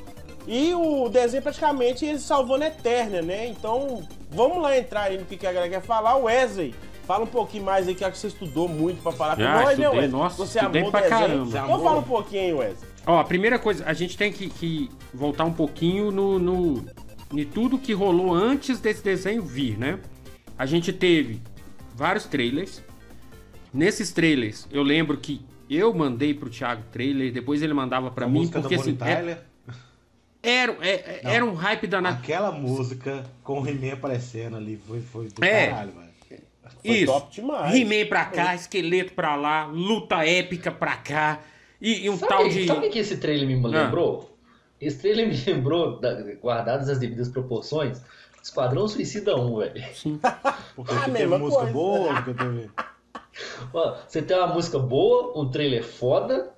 E o desenho praticamente ele salvando a Eterna, né? Então, vamos lá entrar aí no que que a galera quer falar. O Wesley, fala um pouquinho mais aí, que acho que você estudou muito pra falar com
Já,
nós, né,
estudei,
Wesley?
nossa,
você
estudei
amou
pra caramba.
Você
Então fala um pouquinho, Wesley.
Ó, a primeira coisa, a gente tem que, que voltar um pouquinho no, no em tudo que rolou antes desse desenho vir, né? A gente teve vários trailers. Nesses trailers, eu lembro que eu mandei pro Thiago trailer, depois ele mandava pra
A
mim,
música
porque assim, é-
Tyler.
era, é-
Não.
era um hype danado.
Aquela música com o He-Man aparecendo ali foi, foi do
É.
caralho, velho.
Foi
Isso.
top demais.
He-Man pra cá, esqueleto pra lá, luta épica pra cá. E, e um
Sabe,
tal
que-
de.
sabe o que esse trailer me
Ah.
lembrou? Esse trailer me lembrou, da- guardadas as devidas proporções, Esquadrão Suicida 1, velho.
Porque
Ah,
teve
mesma
música
coisa.
boa, porque teve.
Ó, Você tem uma música boa, um trailer foda,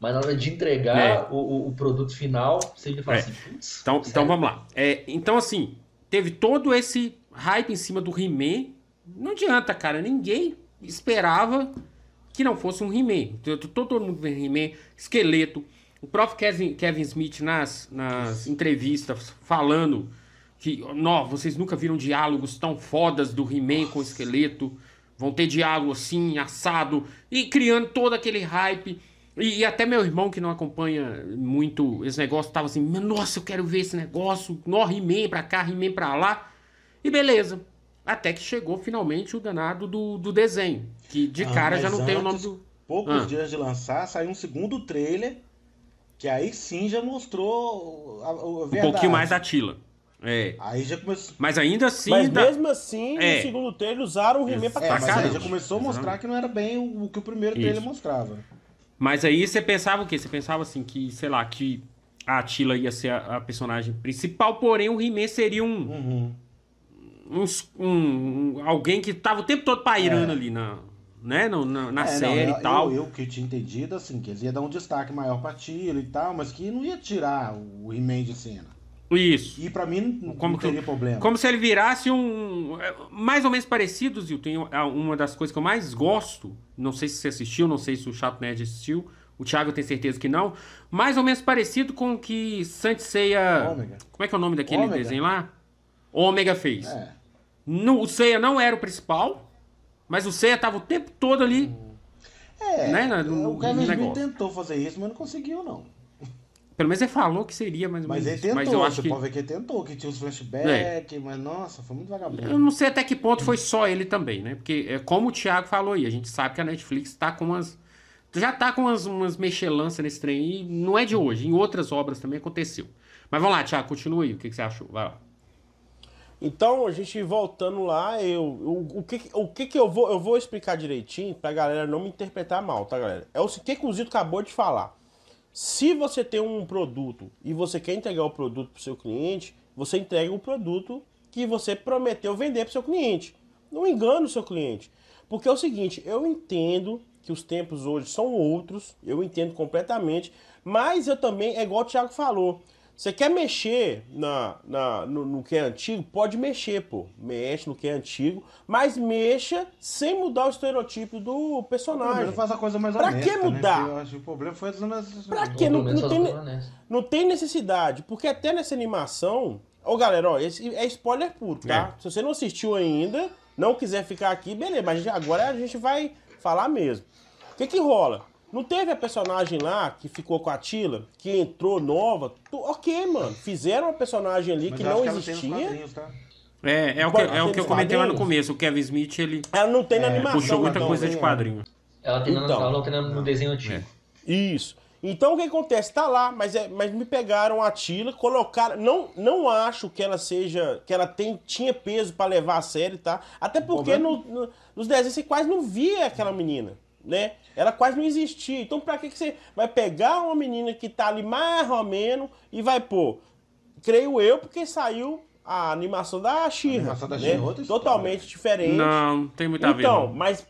mas na hora de entregar
É.
o, o- produto final, você já fala
É.
assim, putz.
Então, então vamos lá. É, então, assim, teve todo esse hype em cima do He-Man. Não adianta, cara. Ninguém esperava que não fosse um He-Man. Todo, mundo vê He-Man, esqueleto. O próprio Kevin, Kevin Smith nas, nas entrevistas falando que, não, vocês nunca viram diálogos tão fodas do He-Man com o esqueleto. Vão ter diálogo assim, assado, e criando todo aquele hype. E, e até meu irmão, que não acompanha muito esse negócio, tava assim: Nossa, eu quero ver esse negócio. Nó, He-Man pra cá, He-Man pra lá. E beleza. Até que chegou finalmente o danado do, do desenho. Que de
Ah,
cara já não tem o nome
antes,
do.
Poucos
Ah.
dias de lançar, saiu um segundo trailer. Que aí sim já mostrou a, a
Um
verdade.
pouquinho mais da Tila. É.
Aí já começou.
Mas ainda assim.
Mas mesmo assim,
É.
no segundo trailer usaram o He-Man pra
É, mas aí já começou a mostrar que não era bem o, o que o primeiro trailer
Isso.
mostrava.
Mas aí você pensava o quê? Você pensava assim que, sei lá, que a Tila ia ser a, a personagem principal, porém o He-Man seria um,
Uhum.
Uns- um- alguém que tava o tempo todo pairando
É.
ali na, né, no- na, na
É, não,
série
eu,
e tal.
Eu, eu que tinha entendido, assim, que eles iam dar um destaque maior pra Tila e tal, mas que não ia tirar o He-Man de cena.
Isso.
E pra mim não,
Como
não
que-
teria problema.
Como se ele virasse um. é, Mais ou menos parecido, Zil. Tem uma das coisas que eu mais gosto. Não sei se você assistiu, não sei se o Chato Nerd assistiu. O Thiago tem certeza que não. Mais ou menos parecido com o que Saint Seiya.
Ômega.
Como é que é o nome daquele
Ômega.
desenho lá? Ômega fez.
É.
No, o Seiya não era o principal, mas o Seiya tava o tempo todo ali.
É,
Né, no- no-
o Kevin Smith tentou fazer isso, mas não conseguiu, não.
Pelo menos ele falou que seria mais ou
Mas
menos
ele
isso.
tentou,
Mas eu acho
você
que. É.
pode ver que ele tentou, que tinha os flashbacks, mas nossa, foi muito vagabundo.
Eu não sei até que ponto foi só ele também, né? Porque, é como o Thiago falou aí, a gente sabe que a Netflix tá com umas. Já tá com umas, umas mexelanças nesse trem e não é de hoje. Em outras obras também aconteceu. Mas vamos lá, Thiago, continua aí. O que, que você achou? Vai lá.
Então, a gente voltando lá, eu, o, o, que, o que que eu vou, eu vou explicar direitinho pra galera não me interpretar mal, tá, galera? É o que, que o Zito acabou de falar. Se você tem um produto e você quer entregar o produto pro seu cliente, você entrega o produto que você prometeu vender pro seu cliente. Não engane o seu cliente. Porque é o seguinte, eu entendo que os tempos hoje são outros, eu entendo completamente, mas eu também, é igual o Thiago falou, Você quer mexer na, na, no, no que é antigo? Pode mexer, pô. Mexe no que é antigo, mas mexa sem mudar o estereotipo do personagem.
Faz a coisa mais
Pra
honesta,
que
né?
mudar?
Porque Eu acho que o problema foi as
Pra quê? Não, não tem, não tem necessidade, porque até nessa animação. Ô galera, ó, esse é spoiler puro, tá? Se você não assistiu ainda, não quiser ficar aqui, beleza, mas agora a gente vai falar mesmo. O que que rola? Não teve a personagem lá que ficou com a Tila, que entrou nova? Tu- ok, mano. Fizeram uma personagem ali
Mas
que não
que
existia.
tá?
É, é o que, é o que eu comentei lá no começo. O Kevin Smith, ele
Ela não tem na animação.
puxou muita
então.
coisa de quadrinho.
Ela tem, no-
Então.
ela não tem no desenho antigo.
Isso. Então o que acontece? Tá lá, mas, é, mas me pegaram a Tila, colocaram. Não, não acho que ela seja. que ela tem, tinha peso pra levar a sério, tá? Até porque no, no- nos desenhos você quase não via aquela menina, né? Ela quase não existia. Então pra que, que você vai pegar uma menina que tá ali mais ou menos e vai pôr? Creio eu, porque saiu a animação da
da
né?
É.
Totalmente diferente.
Não, não tem muito a ver.
Então, mas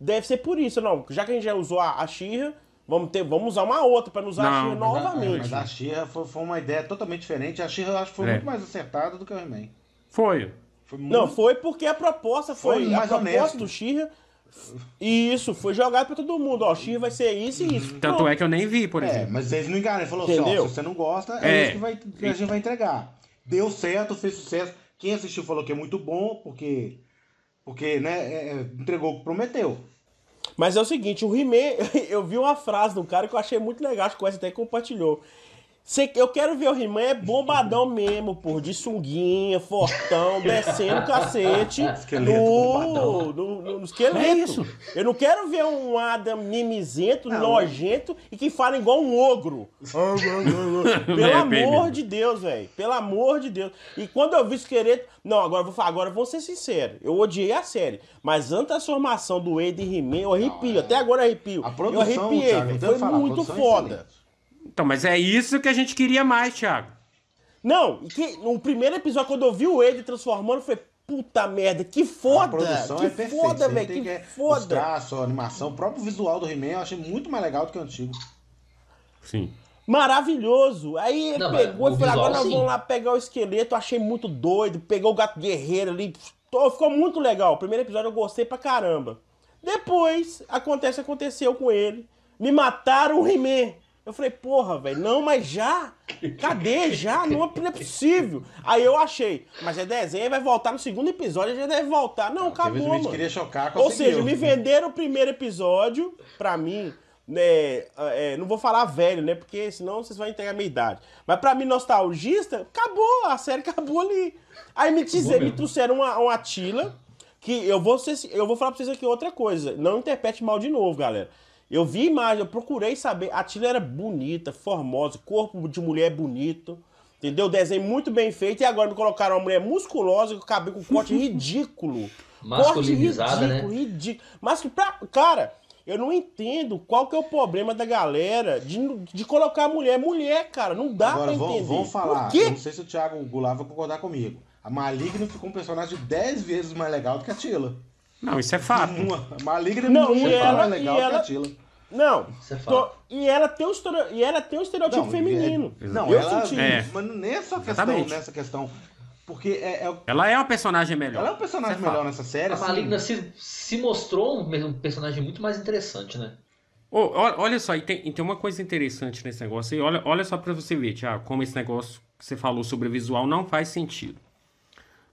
deve ser por isso, não. Já que a gente já usou a, Xirra, vamos, ter, vamos usar uma outra pra não usar a
Não,
Xirra
mas a-
novamente.
Mas a She-Ra foi, foi uma ideia totalmente diferente. A She-Ra eu acho que foi
É.
muito mais acertada do que o He-Man.
Foi.
Foi muito...
Não, foi porque a proposta foi.
Foi
a proposta
honesto.
do Xirra. Isso, foi jogado pra todo mundo. Ó, Xirra vai ser isso e isso.
Tanto é que eu nem vi, por
É,
exemplo.
mas eles não enganaram. Ele falou assim,
Entendeu?
ó, se você não gosta, é,
É.
isso que, vai, que a gente vai entregar. Deu certo, fez sucesso. Quem assistiu falou que é muito bom, porque, porque né, é, é, entregou o que prometeu.
Mas é o seguinte, o He-Man, eu vi uma frase do cara que eu achei muito legal, acho que o até compartilhou. Cê- eu quero ver o He-Man é bombadão mesmo, pô, de sunguinha, fortão, descendo o cacete
Esqueleto
no, no, no- no esqueleto.
É isso.
Eu não quero ver um Adam mimizento,
Não.
nojento e que fala igual um ogro. Pelo
É,
amor
baby.
de Deus, velho. Pelo amor de Deus. E quando eu vi o esqueleto. Não, agora eu vou falar, agora vamos ser sinceros. Eu odiei a série. Mas antes da transformação do Wade e He-Man, eu arrepio. Até agora eu arrepio.
A
eu
produção,
arrepiei,
Thiago, eu
Foi
falar, a
muito
é
foda.
excelente.
Então, mas é isso que a gente queria mais, Thiago.
Não, que, no primeiro episódio, quando eu vi o Wade transformando, falei, puta merda, que foda. que
é perfeita.
foda, velho.
tem
Que,
é- Os
foda.
traços, a animação, o próprio visual do He-Man eu achei muito mais legal do que o antigo.
Sim.
Maravilhoso. Aí ele
Não,
pegou e falou: agora nós vamos lá pegar o esqueleto. Achei muito doido. Pegou o gato guerreiro ali. Ficou muito legal. O primeiro episódio eu gostei pra caramba. Depois, acontece, aconteceu com ele. Me mataram o He-Man. Eu falei, porra, velho, não, mas já? Cadê já? Não é, não é possível. Aí eu achei, mas é desenho, vai voltar no segundo episódio, já deve voltar. Não, acabou, mano.
queria chocar,
Ou seja, me venderam o primeiro episódio, pra mim, né? é, não vou falar velho, né? Porque senão vocês vão entregar a minha idade. Mas pra mim, nostalgista, acabou, a série acabou ali. Aí me, dizer, me trouxeram uma, uma Tila, que eu vou, ser, eu vou falar pra vocês aqui outra coisa. Não interprete mal de novo, galera. Eu vi imagem, eu procurei saber. A Tila era bonita, formosa, corpo de mulher bonito. Entendeu? Desenho muito bem feito. E agora me colocaram uma mulher musculosa com cabelo com corte ridículo.
Masculinizada,
corte ridículo, ridículo. Mas que pra. Cara, eu não entendo qual que é o problema da galera de, de colocar a mulher mulher, cara. Não dá
Agora
pra
vamos,
entender.
vamos falar.
Por quê?
Eu não sei se o Thiago Goulart vai concordar comigo. A Maligna ficou um personagem 10 vezes mais legal do que a Tila.
Não, isso é fato.
Uma, Maligna
Não,
muito
e ela-
mais legal
e ela-. Não.
Isso é
tô- e, ela tem um e ela tem um estereotipo
Não,
feminino.
é- não,
eu
ela.
senti
É.
isso.
Mas nessa questão, nessa questão. Porque é, é-
Ela é uma personagem melhor.
ela é um personagem
é
melhor
fato.
nessa série.
A
assim.
Maligna se, se mostrou um, um personagem muito mais interessante, né?
Ó- olha só, e tem, e tem uma coisa interessante nesse negócio aí. Olha, olha só pra você ver, Thiago, como esse negócio que você falou sobre visual não faz sentido.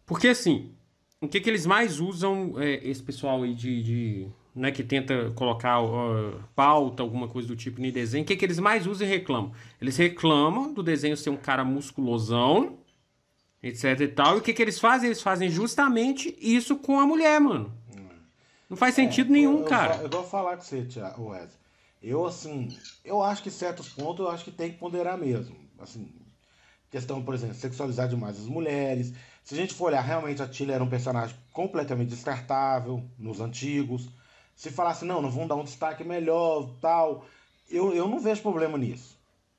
Porque assim, o que, que eles mais usam, é, esse pessoal aí de. de né, que tenta colocar ó, pauta, alguma coisa do tipo em desenho, o que, que eles mais usam e reclamam? Eles reclamam do desenho ser um cara musculosão, etc e tal. E o que, que eles fazem? Eles fazem justamente isso com a mulher, mano. Não faz sentido nenhum,
eu, eu,
cara.
vou- Eu vou falar com você, Thiago, Wesley. Eu, assim, eu acho que certos pontos eu acho que tem que ponderar mesmo. Assim, questão, por exemplo, sexualizar demais as mulheres. Se a gente for olhar, realmente a Tilly era um personagem completamente descartável nos antigos. Se falasse, não, não vamos dar um destaque melhor, tal, eu, eu não vejo problema nisso.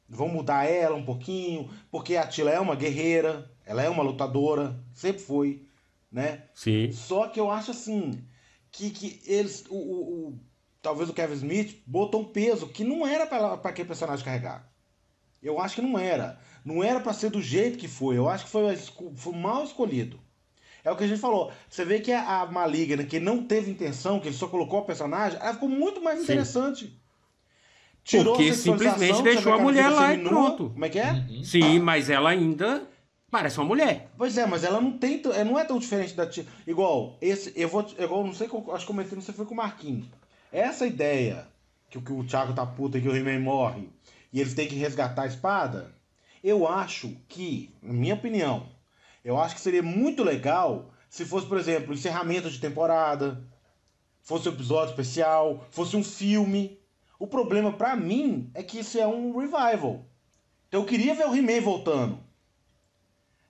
Vão mudar ela um pouquinho, porque a Tila é uma guerreira, ela é uma lutadora, sempre foi, né?
Sim.
Só que eu acho assim que, que eles, o, o- o- talvez o Kevin Smith botou um peso que não era para aquele personagem carregar. Eu acho que não era. Não era pra ser do jeito que foi. Eu acho que foi, foi mal escolhido. É o que a gente falou. Você vê que a, a Maligna, que não teve intenção, que ele só colocou a personagem, ela ficou muito mais interessante.
Porque
a sexualização,
simplesmente deixou a mulher lá e pronto.
Como é que é?
Uhum.
Sim, mas ela ainda parece uma mulher.
Pois é, mas ela não tem, t- não é tão diferente da tia. Igual, esse, eu vou, igual, não sei, qual- acho que comentei, não sei se foi com o Marquinhos. Essa ideia que, o- que o Thiago tá puta que o He-Man morre e eles têm que resgatar a espada, eu acho que, na minha opinião, eu acho que seria muito legal se fosse, por exemplo, encerramento de temporada, fosse um episódio especial, fosse um filme. O problema pra mim é que isso é um revival. Então eu queria ver o He-Man voltando.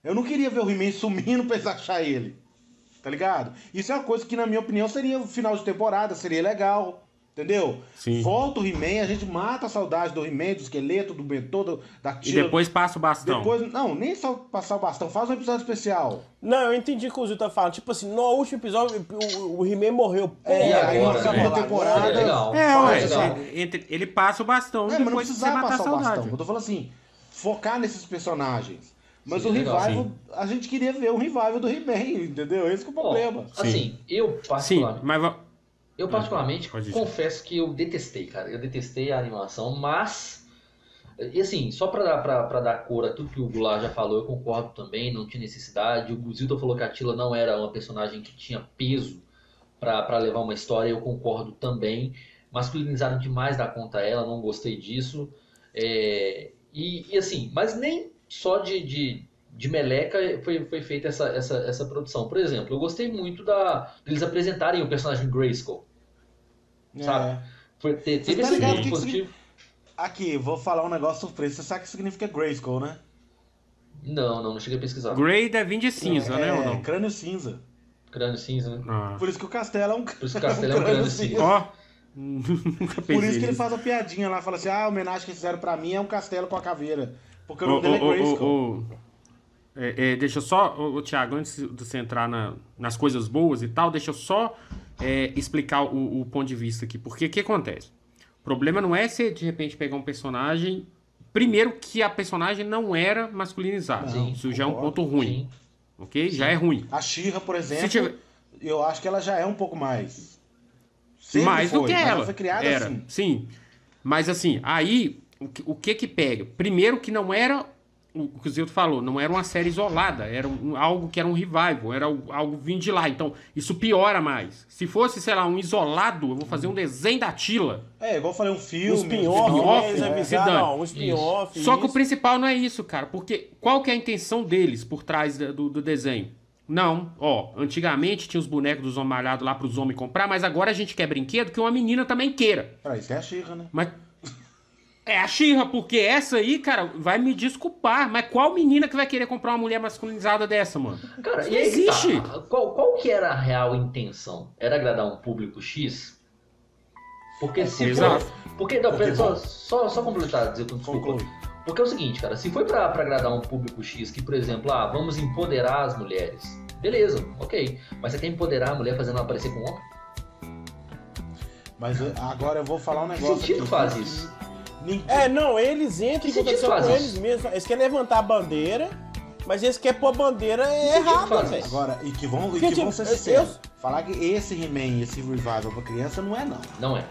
Eu não queria ver o He-Man sumindo pra achar ele. Tá ligado? Isso é uma coisa que, na minha opinião, seria final de temporada, seria legal. Entendeu?
Sim.
Volta o He-Man, a gente mata a saudade do He-Man, do esqueleto, do Bentô, do- da
E
tira.
depois passa o bastão.
Depois, não, nem só passar o bastão, faz um episódio especial.
Não, eu entendi o que o Zil tá falando. Tipo assim, no último episódio, o, o He-Man morreu.
É,
E
aí
agora,
acabou
né?
a temporada.
Seria legal.
É, ué, ele, entre- ele passa o bastão
É,
e
mas não
depois você
precisava
mata a
passar o bastão.
saudade.
Eu tô falando assim, focar nesses personagens. Mas
Sim,
o
legal.
revival, a gente queria ver o revival do He-Man, entendeu? Esse que é o problema.
assim, eu
Sim,
particularmente,
mas va-
eu particularmente
Pode dizer.
confesso que eu detestei, cara. Eu detestei a animação, mas e assim, só pra dar, pra, pra dar cor a tudo que o Goulart já falou, eu concordo também, não tinha necessidade. O Guzildo falou que a Tila não era uma personagem que tinha peso pra pra levar uma história, eu concordo também. Masculinizaram demais da conta ela, não gostei disso. É, e, e assim, mas nem só de, de, de meleca foi, foi feita essa, essa, essa produção. Por exemplo, eu gostei muito da deles apresentarem o personagem Grayskull. Sabe?
É.
Foi, te- teve
tá
esse
ligado
ponto
que que
positivo.
Aqui, vou falar um negócio surpresa. Você sabe o que significa Grayskull, né?
Não, não, não cheguei a pesquisar.
Grey deve vir de cinza,
é,
né? Ou não?
crânio cinza.
Crânio cinza, né?
Ah.
Por isso que o castelo é um,
Por isso que o castelo é um crânio cinza.
Ó, nunca pensei
Por isso que ele faz a piadinha lá, fala assim, ah, a homenagem que fizeram pra mim é um castelo com a caveira. Porque o nome dele é Grayskull.
ô, ô, é, é, deixa eu só, ô, ô, Thiago, antes de você entrar na- nas coisas boas e tal, deixa eu só é, explicar o, o ponto de vista aqui. Porque o que acontece? O problema não é você, de repente, pegar um personagem. Primeiro, que a personagem não era masculinizada.
Não,
Isso já é um ponto ruim.
Sim.
Ok? Já é ruim.
A Shira, por exemplo,
tiver-
eu acho que ela já é um pouco mais. Sempre
mais do
foi,
que
mas
ela.
foi criada
era.
assim.
Sim. Mas assim, aí, o que, o que que pega? Primeiro que não era, o que o Zildo falou, não era uma série isolada, era um- algo que era um revival, era algo vindo de lá. Então, isso piora mais. Se fosse, sei lá, um isolado, eu vou fazer um desenho da Tila.
É, igual eu falei, um
Um
filme.
spin-off,
spin-off,
né? Eles
é. dane.
ó, um spin-off.
Só que o principal não é isso, cara. Porque qual que é a intenção deles por trás do, do desenho? Não, ó, antigamente tinha os bonecos dos homens malhados lá pros homens comprar, mas agora a gente quer brinquedo que uma menina também queira.
Ah, isso é a Shira, né?
Mas. É a Xirra, porque essa aí, cara, vai me desculpar. Mas qual menina que vai querer comprar uma mulher masculinizada dessa, mano?
Cara,
Isso
e que
existe.
tá. Qual, qual que era a real intenção? Era agradar um público X? Porque se
Exato.
for. Porque, não,
Porque
pera, só, só, só completar, dizer desculpa.
Conclui.
Porque é o seguinte, cara, se foi pra, pra agradar um público X que, por exemplo, ah, vamos empoderar as mulheres. Beleza, ok. Mas você quer empoderar a mulher fazendo ela parecer com um homem?
Mas eu- agora eu vou falar um
Que
negócio.
sentido
aqui.
faz isso?
Ninguém-
É, não, eles entram em
Que faz
com
isso?
eles mesmos. Eles querem levantar a bandeira, mas eles querem pôr a bandeira
sentido
errada, velho.
Agora, e que vão, e
Porque,
que vão
tipo,
ser
eu-
sinceros. Falar que esse He-Man, esse revival pra criança não é, não.
Não é.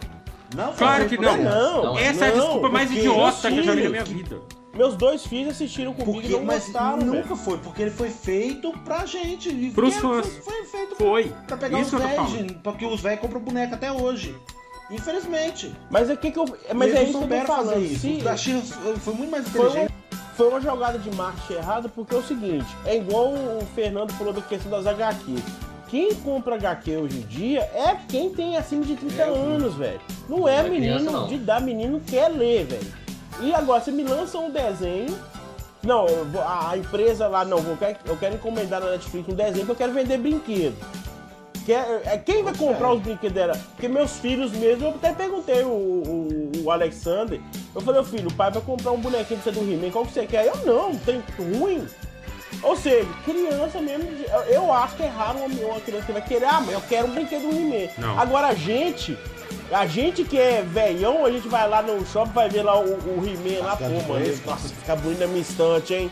Não
Claro
foi
que não.
criança.
Não,
Não,
Essa é a desculpa mais idiota que eu já vi na minha
que-
vida.
Meus dois filhos assistiram comigo
Porque,
e não
mas
gostaram,
nunca
velho.
foi, porque ele foi feito pra gente. e
Pros
que
fãs.
Foi, foi feito
Foi.
pra pegar
Isso
os
que eu
velhos, porque os velhos compram boneca até hoje. Infelizmente.
Mas é que que eu. Mas
eles
é
não
isso que eu tô
souberam
falando.
fazer isso. O da China foi muito mais
foi, uma,
inteligente.
foi uma jogada de marketing errada, porque é o seguinte: é igual o Fernando falou da questão das HQ. Quem compra HQ hoje em dia é quem tem acima de 30 anos, velho. Não é
Não é criança,
menino
não.
de dar menino quer ler, velho. E agora, você me lança um desenho. Não, vou- a a empresa lá, não, eu quero, eu quero encomendar na Netflix um desenho que eu quero vender brinquedo. Que é, quem vai comprar os brinquedos dela? Porque meus filhos mesmo, eu até perguntei o, o, o Alexander. Eu falei, filho, o pai vai comprar um bonequinho pra você do He-Man, qual que você quer? Eu não, tem ruim. Ou seja, criança mesmo, eu- acho que é raro uma, uma criança que vai querer, ah, mas eu quero um brinquedo do He-Man.
Não.
Agora a gente, A gente que é velhão, a gente vai lá no shopping, vai ver lá o, o He-Man lá, pô, mano. esse- Nossa, fica bonito na minha estante, hein?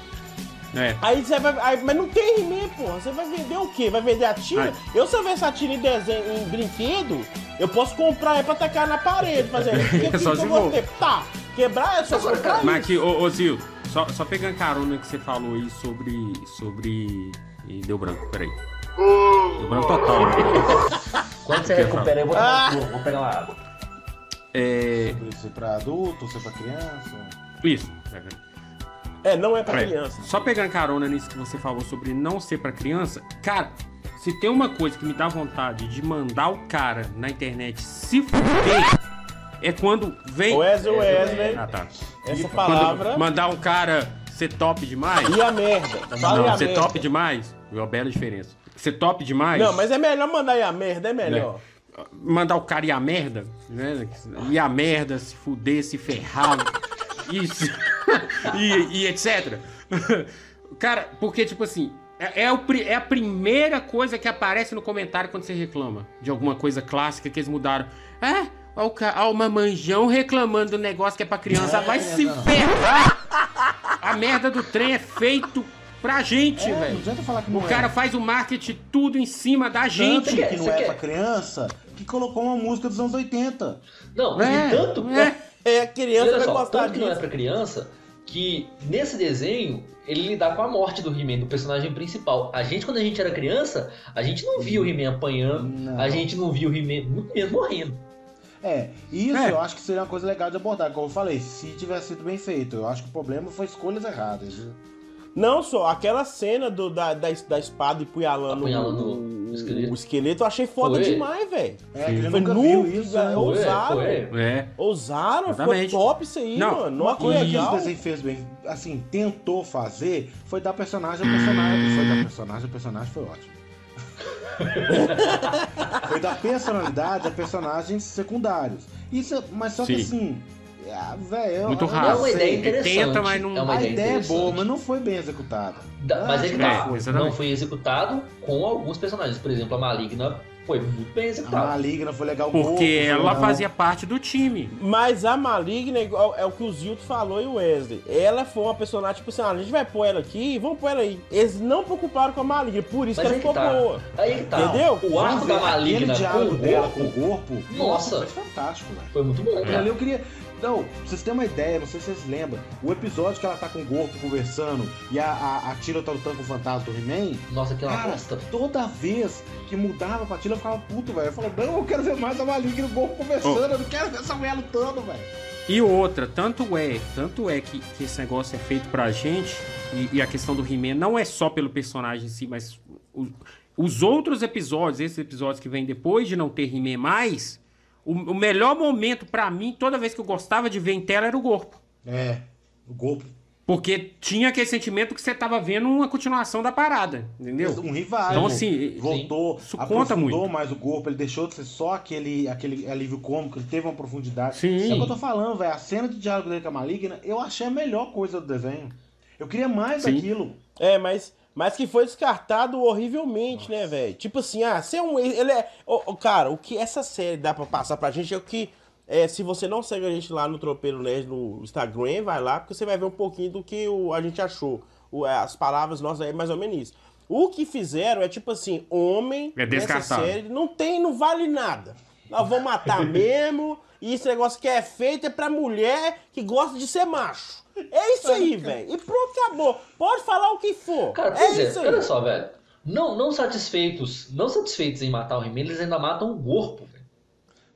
É.
Aí você vai. aí- mas não tem He-Man, porra. Você vai vender o quê? Vai vender a tira? Eu, se eu ver essa tira em desenho, em brinquedo, eu posso comprar aí pra tacar na parede, fazer. Que,
Só
que
se
eu vou
for.
ter? Tá. Quebrar é só
Agora,
comprar
Mas
isso.
aqui, ô, ô Zil, só, só pegando carona que você falou aí sobre. sobre. E deu branco, peraí. Deu branco total. né?
Quando você recupera, eu vou um vou pegar uma água.
É.
Ser pra adulto, ser pra criança.
Isso.
É, não é pra
É,
criança.
Só pegando carona nisso que você falou sobre não ser pra criança, cara, se tem uma coisa que me dá vontade de mandar o cara na internet se fuder, é quando vem.
Wesley, Wesley,
Ah, tá.
essa
Quando
palavra.
mandar um cara ser top demais.
E a merda. Fala e
Não,
a
ser
merda.
top demais. É uma bela diferença. Ser top demais.
Não, mas é melhor mandar ir a merda, é melhor.
mandar o cara ir a merda, né? Ir a merda, se fuder, se ferrar, isso, e, e etc. Cara, porque, tipo assim, é, é o é a primeira coisa que aparece no comentário quando você reclama de alguma coisa clássica que eles mudaram. É, ó, o ca- ó, o mamanjão reclamando do negócio que é pra criança. Vai se ferrar! A merda do trem é feito pra gente,
É, não
velho.
adianta falar que não
O
é.
cara faz o marketing tudo em cima da gente.
Tanto que não é
quer-
pra criança, que colocou uma música dos anos 80.
Não,
É,
e tanto.
é.
É, a criança vai
só,
gostar
que não é
disso.
pra criança que nesse desenho ele lidar com a morte do He-Man, do personagem principal. A gente, quando a gente era criança, a gente não via o He-Man apanhando,
Não.
a gente não via o He-Man muito menos morrendo.
É, isso
É.
eu acho que seria uma coisa legal de abordar, como eu falei, se tivesse sido bem feito. Eu acho que o problema foi escolhas erradas. viu?
Não só, aquela cena do, da, da, da espada empunhalando
Apunhalando
o,
o esqueleto.
o esqueleto, eu achei foda
Foi.
demais, velho.
É, que
Foi
nunca
nu, que
isso. né?
Ou- Ousaram.
Foi, foi.
É.
Ousaram,
Exatamente.
ficou top isso aí,
Não,
mano.
Uma
que
coisa que esse desenho fez bem, assim, tentou fazer, foi dar personagem a personagem. Foi dar personagem a personagem, foi ótimo. foi dar personalidade a personagens secundários. Isso, mas só que
Sim.
assim, ah, velho,
Muito
não
raso.
É uma ideia interessante.
tenta, mas não-
É uma
A
ideia,
ideia é boa, mas não foi bem executada.
Da- mas é que
Ah,
tá.
é, exatamente.
não foi executado com alguns personagens. Por exemplo, a Maligna foi muito bem
A
executada.
Maligna foi legal. o
Porque
Corpo
ela
legal.
fazia parte do time.
Mas a Maligna, é igual- é o que o Zilto falou e o Wesley. Ela foi uma personagem, tipo assim, ah, a gente vai pôr ela aqui, vamos pôr ela aí. Eles não preocuparam com a Maligna, por isso
Mas
que ela ficou
tá.
boa.
Aí que tá.
Entendeu?
O arco da Maligna com o
dela com
corpo
o corpo,
Nossa.
foi fantástico, velho.
foi muito bom.
Aquilo ali eu queria. Não, pra vocês terem uma ideia, não sei se vocês lembram. O episódio que ela tá com o corpo conversando e a, a, a Tila tá lutando com o fantasma do He-Man.
Nossa,
Cara,
bosta.
toda vez que mudava pra Tila eu ficava puto, velho. Eu falava, não, eu quero ver mais a Maligna no corpo conversando, eu não quero ver essa mulher lutando, velho.
E outra, tanto é, tanto é que, que esse negócio é feito pra gente, e, e a questão do He-Man não é só pelo personagem em si, mas o- os outros episódios, esses episódios que vêm depois de não ter He-Man mais, o, o melhor momento pra mim, toda vez que eu gostava de ver em tela, era o corpo.
É, o corpo.
Porque tinha aquele sentimento que você tava vendo uma continuação da parada, entendeu?
Um rival.
Então, assim,
voltou,
isso conta muito.
mais o corpo, ele deixou de ser só aquele, aquele alívio cômico, ele teve uma profundidade.
Sim.
É o que eu tô falando, velho. A cena de diálogo dele com a Maligna, eu achei a melhor coisa do desenho. Eu queria mais
Sim.
daquilo.
É, mas, mas que foi descartado horrivelmente, né, velho? Tipo assim, ah, ser um. Ele é. Ô, cara, o que essa série dá pra passar pra gente é o que. É, se você não segue a gente lá no Tropeiro Nerd no Instagram, vai lá, porque você vai ver um pouquinho do que o, a gente achou. O- é, as palavras nossas aí, mais ou menos isso. O que fizeram é tipo assim, homem
É
nessa
descartável.
série não tem, não vale nada. Nós vamos matar mesmo, e esse negócio que é feito é pra mulher que gosta de ser macho. É isso aí, velho. E pronto, acabou. Pode falar o que for.
Cara,
é
pois é,
isso aí.
olha só, velho. Não, não satisfeitos, não satisfeitos em matar o He-Man, eles ainda matam o corpo, velho.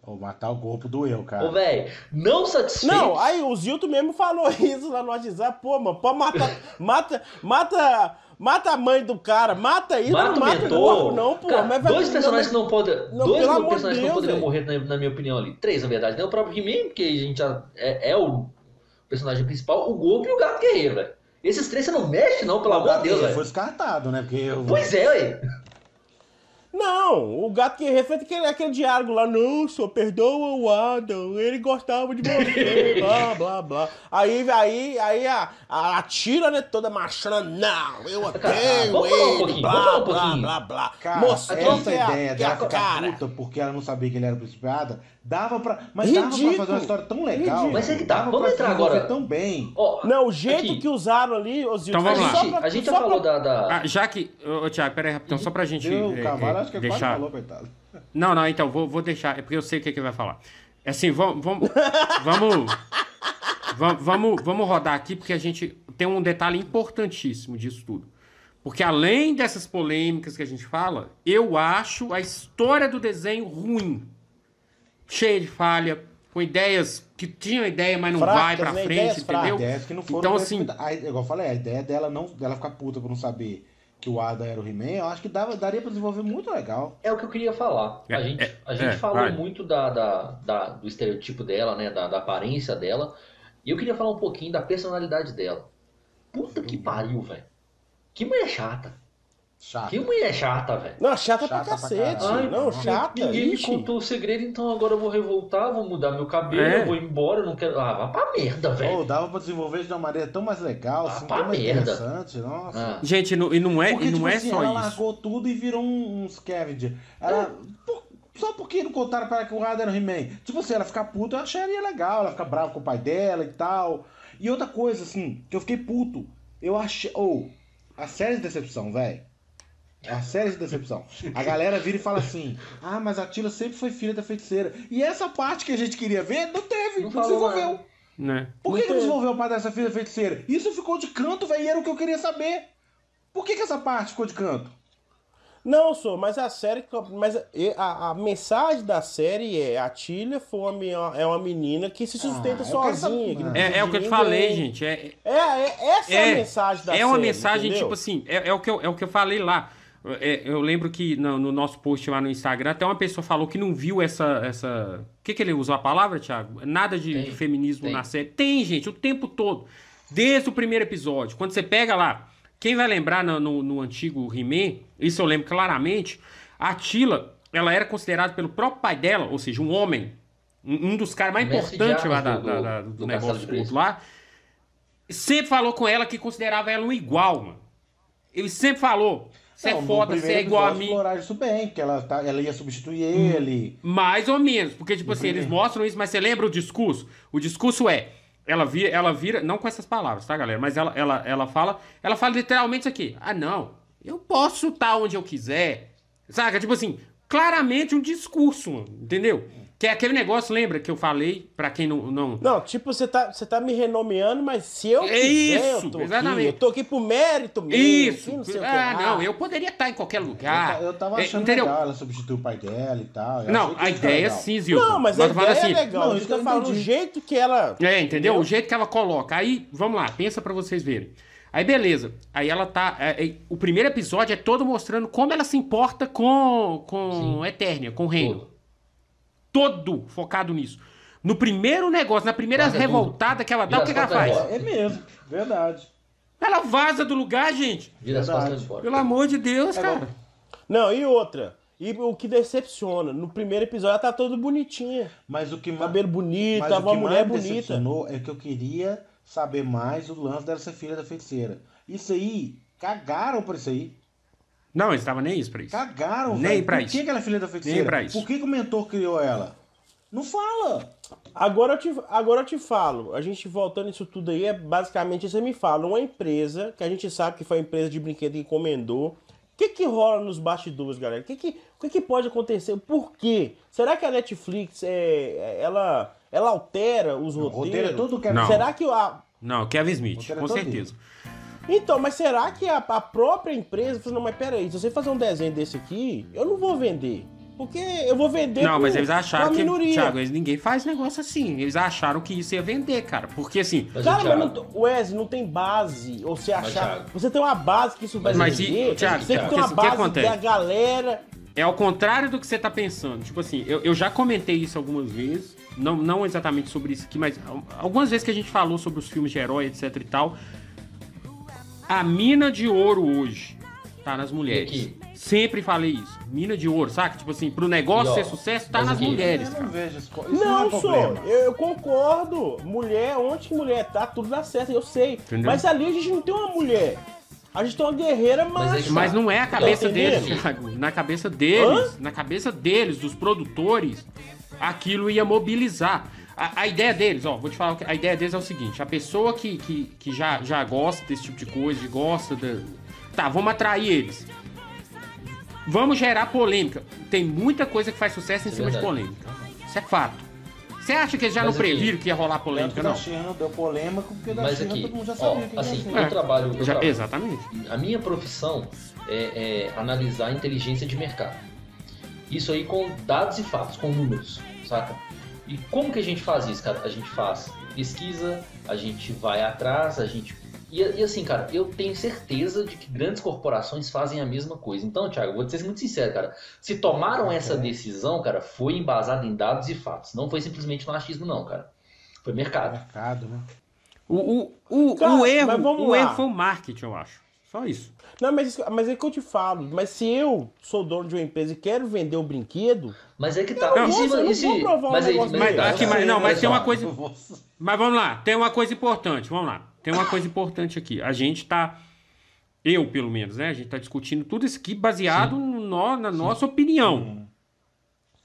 Ou matar o corpo doeu, cara.
Ô, velho, não satisfeitos.
Não, aí o Zilto mesmo falou isso lá no WhatsApp. Pô, mano, pode matar. mata, mata, mata a mãe do cara, mata ele,
Mata
não
o
mata o corpo, não, pô.
Cara,
mas vai-
dois personagens que
não,
não podem.
não,
dois personagens que não poderiam morrer, na, na minha opinião, ali. Três, na verdade. Né? O próprio He-Man, porque a gente já é, é o personagem principal, o Golpe e o Gato Guerreiro, velho. Esses três você não mexe, não, pelo amor de Deus,
Ele
velho.
foi descartado, né? Porque eu...
Pois é, velho.
Não, o gato que reflete aquele, aquele diálogo lá, não, só perdoa o Adam, ele gostava de você, blá, blá, blá. Aí, aí, aí a, a, a tira, né, toda machona, não, eu odeio
um
ele,
pouquinho,
blá, blá, blá, blá.
Cara,
Mostrou
essa
que é a-
ideia
é a
dela ficar
cara.
puta porque ela não sabia que ele era o principado Dava pra. Mas dava pra
Ridículo.
fazer uma história tão legal.
Ridículo.
Mas é que tá,
Dava
vamos
pra
entrar agora.
tão bem.
Ó,
Não, o jeito
aqui,
que usaram ali, ô Zildo,
Então vamos
a
lá.
pra-
a gente
só
já
pra-
falou da. da-
Ah, já que. Ô, Thiago, pera aí, rapidão, só pra gente.
Deu
é,
o cavalo,
é,
acho que quase
deixar...
falou, coitado.
Não, não, então, vou, vou deixar. É porque eu sei o que, que ele vai falar. É Assim, vamos. Vamos. vamos, vamos, vamos, vamos rodar aqui, porque a gente tem um detalhe importantíssimo disso tudo. Porque além dessas polêmicas que a gente fala, eu acho a história do desenho ruim. Cheia de falha, com ideias que tinham ideia, mas não
Fracas,
vai pra
né?
frente,
Ideias fracas.
entendeu?
Ideias que não foram
Então, assim.
A- igual eu falei, a ideia dela não dela ficar puta por não saber que o Ada era o He-Man, eu acho que dava, daria pra desenvolver muito legal.
É o que eu queria falar.
É,
a gente,
é,
a gente
é,
falou
vai.
muito da, da, da- do estereotipo dela, né? Da, da aparência dela. E eu queria falar um pouquinho da personalidade dela. Puta que pariu, velho. Que mulher chata.
Chato.
Que mulher chata, velho.
Não, chata, pra
Chata pra
cacete.
caralho.
não, chata.
Ninguém
ixi.
me contou o segredo, então agora eu vou revoltar, vou mudar meu cabelo,
É.
eu vou embora, eu não quero. Ah, vá pra merda, velho.
dava pra desenvolver de uma maneira tão mais legal, assim,
pra
tão mais
merda.
interessante, nossa.
Ah,
Gente, não- e não é,
Porque,
e não
tipo
é
assim,
só
ela
isso.
largou tudo e virou um, um scavenger. Ela. por- só porque não contaram para ela que o Ada era o He-Man. Tipo assim, ela ficar puta, eu acharia legal, ela ficar brava com o pai dela e tal. E outra coisa, assim, que eu fiquei puto. Eu achei. Ou, a série de decepção, velho. A série de decepção. A galera vira e fala assim: Ah, mas a Tila sempre foi filha da feiticeira. E essa parte que a gente queria ver, não teve,
Não
não, desenvolveu.
Né?
Por que,
Não
que não desenvolveu o pai dessa filha feiticeira? Isso ficou de canto, velho, e era o que eu queria saber. Por que, que essa parte ficou de canto?
Não, sou, mas a série. Mas a, a mensagem da série é: a Tilha foi uma, é uma menina que se sustenta
Ah,
sozinha. que.
É, é o que eu te falei, gente. É,
É, é- essa é, a mensagem da série.
É uma mensagem,
entendeu?
tipo assim, é, é o que eu, é o que eu falei lá. É, eu lembro que no, no nosso post lá no Instagram, até uma pessoa falou que não viu essa. essa... O que, que ele usou a palavra, Thiago? Nada de
Tem,
feminismo
tem.
na série. Tem, gente, o tempo todo. Desde o primeiro episódio. Quando você pega lá, quem vai lembrar no, no, no antigo He-Man, isso eu lembro claramente, a Tila, ela era considerada pelo próprio pai dela, ou seja, um homem, um, um dos caras mais
de
importantes lá
do-
da-
do-
da-
do
do negócio
de Preço.
lá, sempre falou com ela que considerava ela um igual, mano. Ele sempre falou, você é
no
foda, você é
primeiro
igual a mim.
exploraram isso bem, porque ela, tá, ela ia substituir ele.
Mais ou menos, porque, tipo assim, eles mostram isso, mas você lembra o discurso? O discurso é, ela vira, ela vira, não com essas palavras, tá, galera? Mas ela, ela, ela fala, ela fala literalmente isso aqui. Ah, não, eu posso estar onde eu quiser. Saca? Tipo assim, claramente um discurso, mano, entendeu? Que é aquele negócio, lembra que eu falei, pra quem não... não...
Não, tipo, você tá, você tá me renomeando, mas se eu
É
quiser,
isso,
eu tô
exatamente.
aqui. Eu tô aqui pro mérito meu.
Isso!
que não sei o que
ah, não, eu poderia estar em qualquer
Eu,
lugar.
ta- eu tava
É,
achando
entendeu?
legal ela substituir o pai dela e tal. Eu
Não, a
tá
ideia
legal.
sim, Zilton.
Não, mas a
eu tô falando
ideia
assim,
é legal.
Não,
a tá
eu
falando o jeito que ela...
É, entendeu? O jeito que ela coloca. Aí, vamos lá, pensa pra vocês verem. Aí, beleza. Aí ela tá. é, é, o primeiro episódio é todo mostrando como ela se importa com, com Eternia, com o reino.
Todo.
Todo focado nisso. No primeiro negócio, na primeira
Larga
revoltada que ela dá,
Vira
o que, ela faz?
É mesmo, verdade.
Ela vaza do lugar, gente.
Vira as costas de fora.
Pelo amor de Deus,
É
cara.
Não, e outra. E o que decepciona, no primeiro episódio ela tá toda bonitinha.
Mas o que mais.
Cabelo bonito,
Mas
uma
que
mulher
mais me
bonita.
decepcionou é que eu queria saber mais o lance dela ser filha da feiticeira. Isso aí, cagaram por isso aí.
Não, eles estavam nem isso pra isso.
Cagaram,
Nem
velho.
pra
Por
isso.
que, que ela é filha da feiticeira?
Nem pra isso.
Por que, que o mentor criou ela? Não fala.
Agora eu, te, agora eu te falo, a gente voltando isso tudo aí, é basicamente você me fala, uma empresa, que a gente sabe que foi a empresa de brinquedo que encomendou, o que que rola nos bastidores, galera? O que que, o que que pode acontecer? Por quê? Será que a Netflix, é, é- ela, ela altera os
O
roteiros?
roteiro é todo que
Não.
Será que a...
Não, Kevin Smith,
é
com certeza.
Então, mas será que a, a própria empresa falou, não, mas peraí, se você fazer um desenho desse aqui, eu não vou vender. Porque eu vou vender
Não,
pro-
mas eles acharam que. Thiago, eles, ninguém faz negócio assim. Eles acharam que isso ia vender, cara. Porque assim.
Mas,
Cara,
o
mas não, Wesley, não tem base. Ou você achar. Você tem uma base que isso vai
Mas e-
vender.
Thiago,
você
Thiago,
tem uma
o que
base
acontece?
da galera.
É ao contrário do que você tá pensando. Tipo assim, eu, eu já comentei isso algumas vezes. Não, não exatamente sobre isso aqui, mas al- algumas vezes que a gente falou sobre os filmes de herói, etc e tal. A mina de ouro hoje tá nas mulheres.
Aqui?
Sempre falei isso. Mina de ouro, saca? Tipo assim, pro negócio
ó,
ser sucesso, tá
mas
nas
aqui?
mulheres.
Eu não vejo isso. Isso não, é
Não, sou.
problema.
Eu, eu concordo. Mulher, onde que mulher tá, tudo dá certo, eu sei.
Entendeu?
Mas ali a gente não tem uma mulher. A gente tem uma guerreira
Mas
macho.
é
Mas não é a cabeça
Tá
deles? Thiago. Na cabeça deles, na cabeça deles, dos produtores, aquilo ia mobilizar. A, a ideia deles, ó, vou te falar, que a ideia deles é o seguinte: a pessoa que, que, que já, já gosta desse tipo de coisa, que gosta da. Tá, vamos atrair eles. Vamos gerar polêmica. Tem muita coisa que faz sucesso em
É
cima de
verdade.
polêmica. Isso é fato. Você acha que eles já
Mas
não
aqui-
previram que ia rolar polêmica, não?
China deu polêmica, porque da
Mas
China
aqui,
todo mundo já
ó,
sabia que
assim,
ia ser.
eu trabalho. Eu
Já-
trabalho.
exatamente.
A minha profissão é, é analisar a inteligência de mercado. Isso aí com dados e fatos, com números, saca? E como que a gente faz isso, cara? A gente faz pesquisa, a gente vai atrás, a gente. E, e assim, cara, eu tenho certeza de que grandes corporações fazem a mesma coisa. Então, Thiago, vou te ser muito sincero, cara. Se tomaram essa decisão, cara, foi embasado em dados e fatos. Não foi simplesmente no achismo, não, cara. Foi mercado.
Mercado, né?
O, o, o,
Cara,
o erro, o erro foi o marketing, eu acho. Só isso.
Não, mas, isso- mas é que eu te falo. Mas se eu sou dono de uma empresa e quero vender o brinquedo,
Mas é que tá.
Não eu não vou provar um
mas aí-
negócio
mas
Mas, aqui, mas, não, mas tem uma coisa. Mas vamos lá, tem uma coisa importante, vamos lá. Tem uma coisa importante aqui. A gente tá. Eu, pelo menos, né? A gente tá discutindo tudo isso aqui baseado no- na nossa opinião.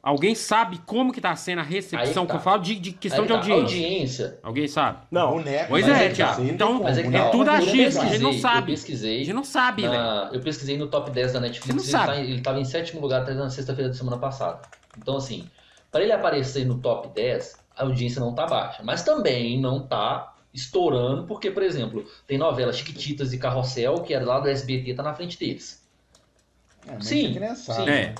Alguém sabe como que tá sendo a recepção
Aí
que
tá.
eu falo de, de questão
Aí
de
tá,
audiência?
audiência.
Alguém sabe?
não.
Boneco,
Pois é,
tá sendo
Então,
é
boneco.
tá,
é tudo achismo, a gente não sabe.
Eu pesquisei.
A gente não sabe, velho.
na- eu pesquisei no top 10 da Netflix.
Você não
ele,
sabe.
tá em- ele tava em sétimo lugar até na sexta-feira da semana passada. Então, assim, para ele aparecer no top 10, a audiência não tá baixa. Mas também não tá estourando, porque, por exemplo, tem novela Chiquititas e Carrossel, que era lá do SBT, tá na frente deles.
É,
Sim,
é
sim.
É.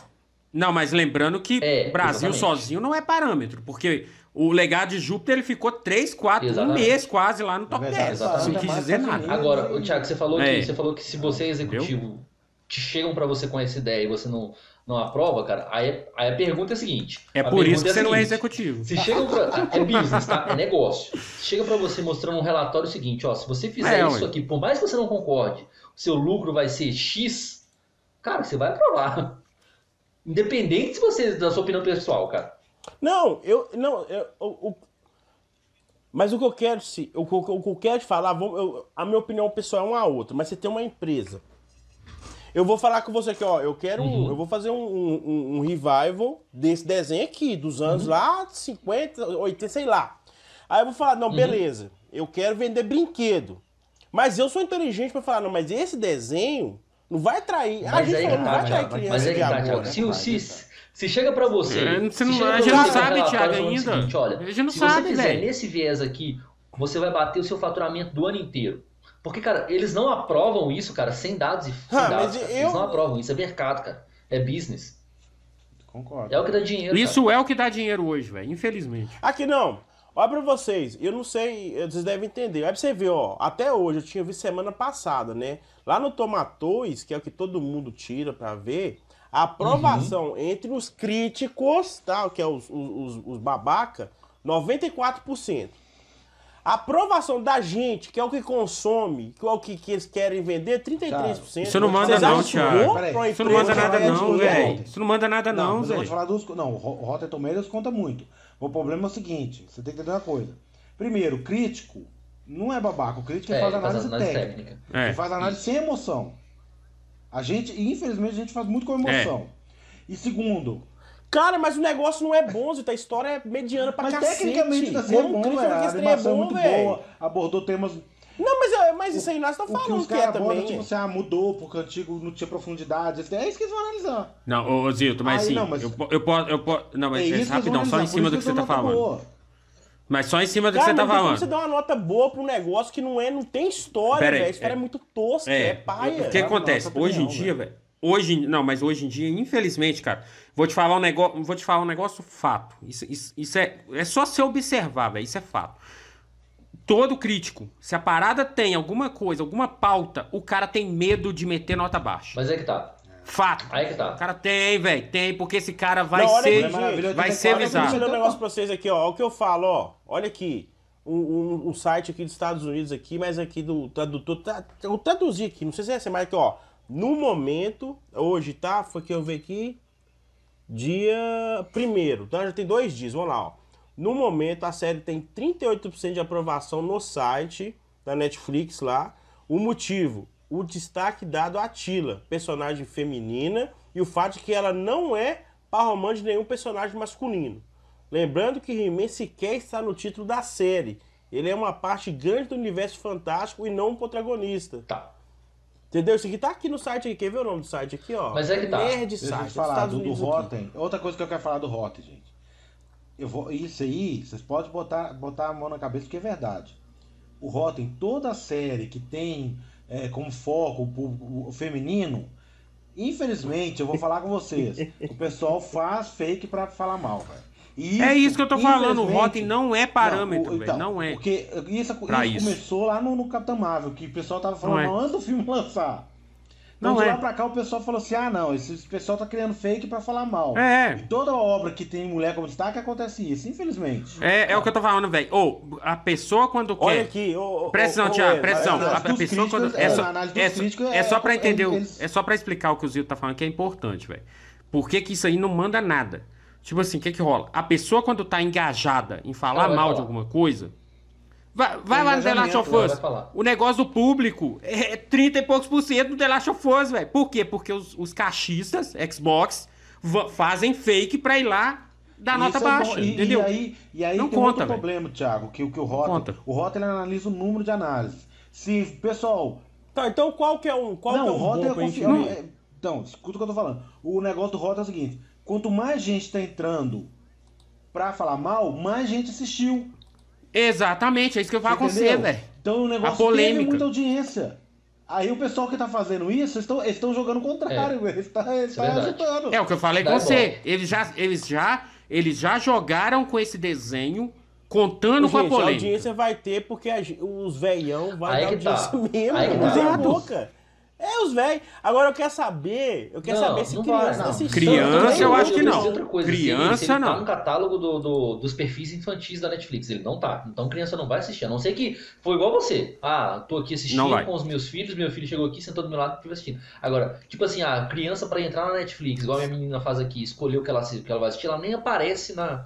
Não, mas lembrando que
É,
Brasil
exatamente.
sozinho não é parâmetro, porque o legado de Júpiter ele ficou 3, 4, um
Exatamente.
mês quase lá no top
verdade,
10.
exatamente.
Não quis dizer
Estados
nada.
Agora, Thiago, você falou,
É.
que, você falou que se você é executivo, te chegam para você com essa ideia e você não, não aprova, cara, aí, aí a pergunta é a seguinte.
É
a
por isso que
a
você não é
seguinte,
executivo.
Se chegam pra. É business, tá? É negócio. Se chega pra você mostrando um relatório seguinte, ó, se você fizer
É,
isso
ué.
aqui, por mais que você não concorde, o seu lucro vai ser X, cara, você vai aprovar. Independente se você, da sua opinião pessoal, cara.
Não, eu. Não, eu, o- o- mas o que eu quero se, o, que eu- o que eu quero te falar, vamos- eu- a minha opinião pessoal é uma a outra, mas você tem uma empresa. Eu vou falar com você aqui, ó. Eu quero. um- eu vou fazer um, um- um revival desse desenho aqui, dos anos lá, 50, 80, sei lá. Aí eu vou falar, não, beleza, eu quero vender brinquedo. Mas eu sou inteligente pra falar, não, mas esse desenho não vai atrair. a
Mas
gente
aí
falou,
que
não
tá,
vai
Thiago.
criança
Mas aí que tá. Thiago. Se, o- se, se chega pra você.
É, você
se
não- a gente não sabe, Thiago, ainda.
seguinte, olha,
A gente não
se
sabe,
você fizer
velho.
nesse viés aqui, você vai bater o seu faturamento do ano inteiro. Porque, cara, eles não aprovam isso, cara, sem dados e sem
Ah,
dados. cara.
eu-
Eles não aprovam isso, é mercado, cara. É business.
Concordo.
É o que dá dinheiro.
Isso é o que dá dinheiro hoje, velho, infelizmente.
Aqui não. Olha pra vocês, eu não sei, vocês devem entender. Aí pra você ver, ó, até hoje, eu tinha visto semana passada, né? Lá no Tomatoes, que é o que todo mundo tira pra ver, a aprovação entre os críticos, tá? Que é os, os, os babaca, 94%. A aprovação da gente, que é o que consome, que é o que, que eles querem vender, 33%.
Isso não manda não, Thiago.
uma
Isso não manda nada não, velho. Isso não manda nada
Não,
não,
vou
velho.
te falar dos. Não, o Rotten Tomatoes conta muito. O problema é o seguinte: você tem que entender uma coisa. Primeiro, o crítico não é babaca. O crítico
É,
faz
faz
análise,
análise
técnica.
técnica.
É.
Ele faz análise sem emoção. A gente, infelizmente, a gente faz muito com emoção.
É.
E segundo,
Cara, mas o negócio não é bom, Zita. A história é mediana pra
mas
cacete.
tecnicamente tá sendo bom,
crítico
velho.
que
A
é
animação é
bom,
muito
velho.
boa, abordou temas.
Não, mas, é- mas isso aí nós estamos
que
falando
os
que é também.
tipo assim, ah, mudou, porque o antigo não tinha profundidade. É isso que eles vão analisar.
Não, ô Zilton, mas
Aí,
sim,
não, mas-
eu, eu posso, eu posso, não,
É
mas é,
que vão
rapidão, só em cima do que você tá falando.
boa.
Mas só em cima do que
Cara,
você tá falando.
você dar uma nota boa pra um negócio que não é, não tem história, velho. A história é,
é-
muito tosca, é,
É,
paia.
o que acontece?
nossa
Hoje em dia, velho. Hoje, não, mas hoje em dia, infelizmente, cara, vou te falar um negócio, vou te falar um negócio fato. Isso, isso, isso é, é só você observar, velho. Isso é fato. Todo crítico, se a parada tem alguma coisa, alguma pauta, o cara tem medo de meter nota baixa.
Mas é que tá.
Fato.
Aí que
O
tá.
cara tem, velho, tem, porque esse cara vai
Não,
ser,
aqui,
vai ser
Olha, eu vou
avisado.
um negócio pra vocês aqui, ó. Olha o que eu falo, ó. Olha aqui. Um, um- um site aqui dos Estados Unidos aqui, mas aqui do tradutor. Tá, eu vou traduzir aqui, não sei se é essa, mas aqui, ó. No momento, hoje, tá? Foi que eu vi aqui. Dia primeiro, então já tem dois dias, vamos lá, ó. No momento, a série tem 38% de aprovação no site da Netflix lá. O motivo, o destaque dado a Tila, personagem feminina, e o fato de que ela não é par romântico de nenhum personagem masculino. Lembrando que He-Man sequer está no título da série. Ele é uma parte grande do universo fantástico e não um protagonista.
Tá.
Entendeu? Isso aqui tá aqui no site aqui. Quer ver o nome do site aqui, ó?
Mas é que tá.
Nerd Site.
te falar
Estados
do, do
Unidos aqui.
Rotten. Outra coisa que eu quero falar do Rotten, gente. Eu vou, isso aí, vocês podem botar, botar a mão na cabeça porque é verdade. O Rotten, toda a série que tem é, como foco o, público- o feminino, infelizmente, eu vou falar com vocês, o pessoal faz fake pra falar mal, velho. E
É isso que eu tô falando, o Rotten não é parâmetro,
Não, o- então,
Não é.
Porque isso, isso
isso.
começou lá no, no Capitão Marvel, que o pessoal tava falando
Não é.
antes do filme lançar. Então
Não
de
é.
lá pra cá o pessoal falou assim: ah não, esse pessoal tá criando fake pra falar mal.
É.
E toda obra que tem mulher como destaque acontece isso, infelizmente.
É, é o que eu tô falando, velho. Ou, a pessoa quando quer.
Olha aqui, ô,
atenção,
ô,
Thiago,
Ed,
presta
a.
A, pessoa quando. É
é,
só,
a análise dos
é, só- é
é-
só pra
é-
entender, o-
eles-
é só pra explicar o que o Zio tá falando que é importante, velho. Por que que isso aí não manda nada? Tipo assim, o que que rola? A pessoa quando tá engajada em falar mal
falar.
de alguma coisa, vai, vai lá no The Last of Us. O negócio do público é 30 e poucos por cento do The Last of Us, velho. Por quê? Porque os, os cachistas, Xbox, fazem fake pra ir lá dar nota
Isso é
baixa,
E-
entendeu?
E aí, e aí
Não
tem
conta,
outro
velho.
problema, Thiago, que, o- que o.
Conta.
O Rotten ele analisa o número de análises. Se, pessoal,
Tá, então qual que é um, qual
não,
que é
o
bom
é confiável. É- Então, escuta o que eu tô falando. O negócio do Rotten é o seguinte: quanto mais gente tá entrando pra falar mal, mais gente assistiu.
Exatamente, é isso que vai
Você
acontecer,
entendeu?
velho.
Então o negócio
A polêmica.
teve muita audiência. Aí o pessoal que tá fazendo isso, eles estão estão jogando o contrário, eles estão
Isso é verdade.
ajudando.
É o que eu falei com você. Eles já, eles já, eles já jogaram com esse desenho, contando com a
Gente, a
polêmica.
audiência vai ter porque a os velhão vai
Aí
dar
tá.
audiência mesmo.
Aí que
não
tá.
tem
Exato.
É, os velhos. Agora eu quero saber, eu quero
Não,
saber se
não
criança
vai,
tá
não.
assistindo.
Criança, eu acho que não.
coisa,
Criança,
se ele
não.
tá no catálogo do- do- dos perfis infantis da Netflix, ele não tá. Então criança não vai assistir. A não ser que foi igual você. Ah, tô aqui assistindo com os meus filhos, meu filho chegou aqui, sentou do meu lado e fica assistindo. Agora, tipo assim, a criança pra entrar na Netflix, igual a minha menina faz aqui, escolher o que ela, assi- o que ela vai assistir, ela nem aparece na.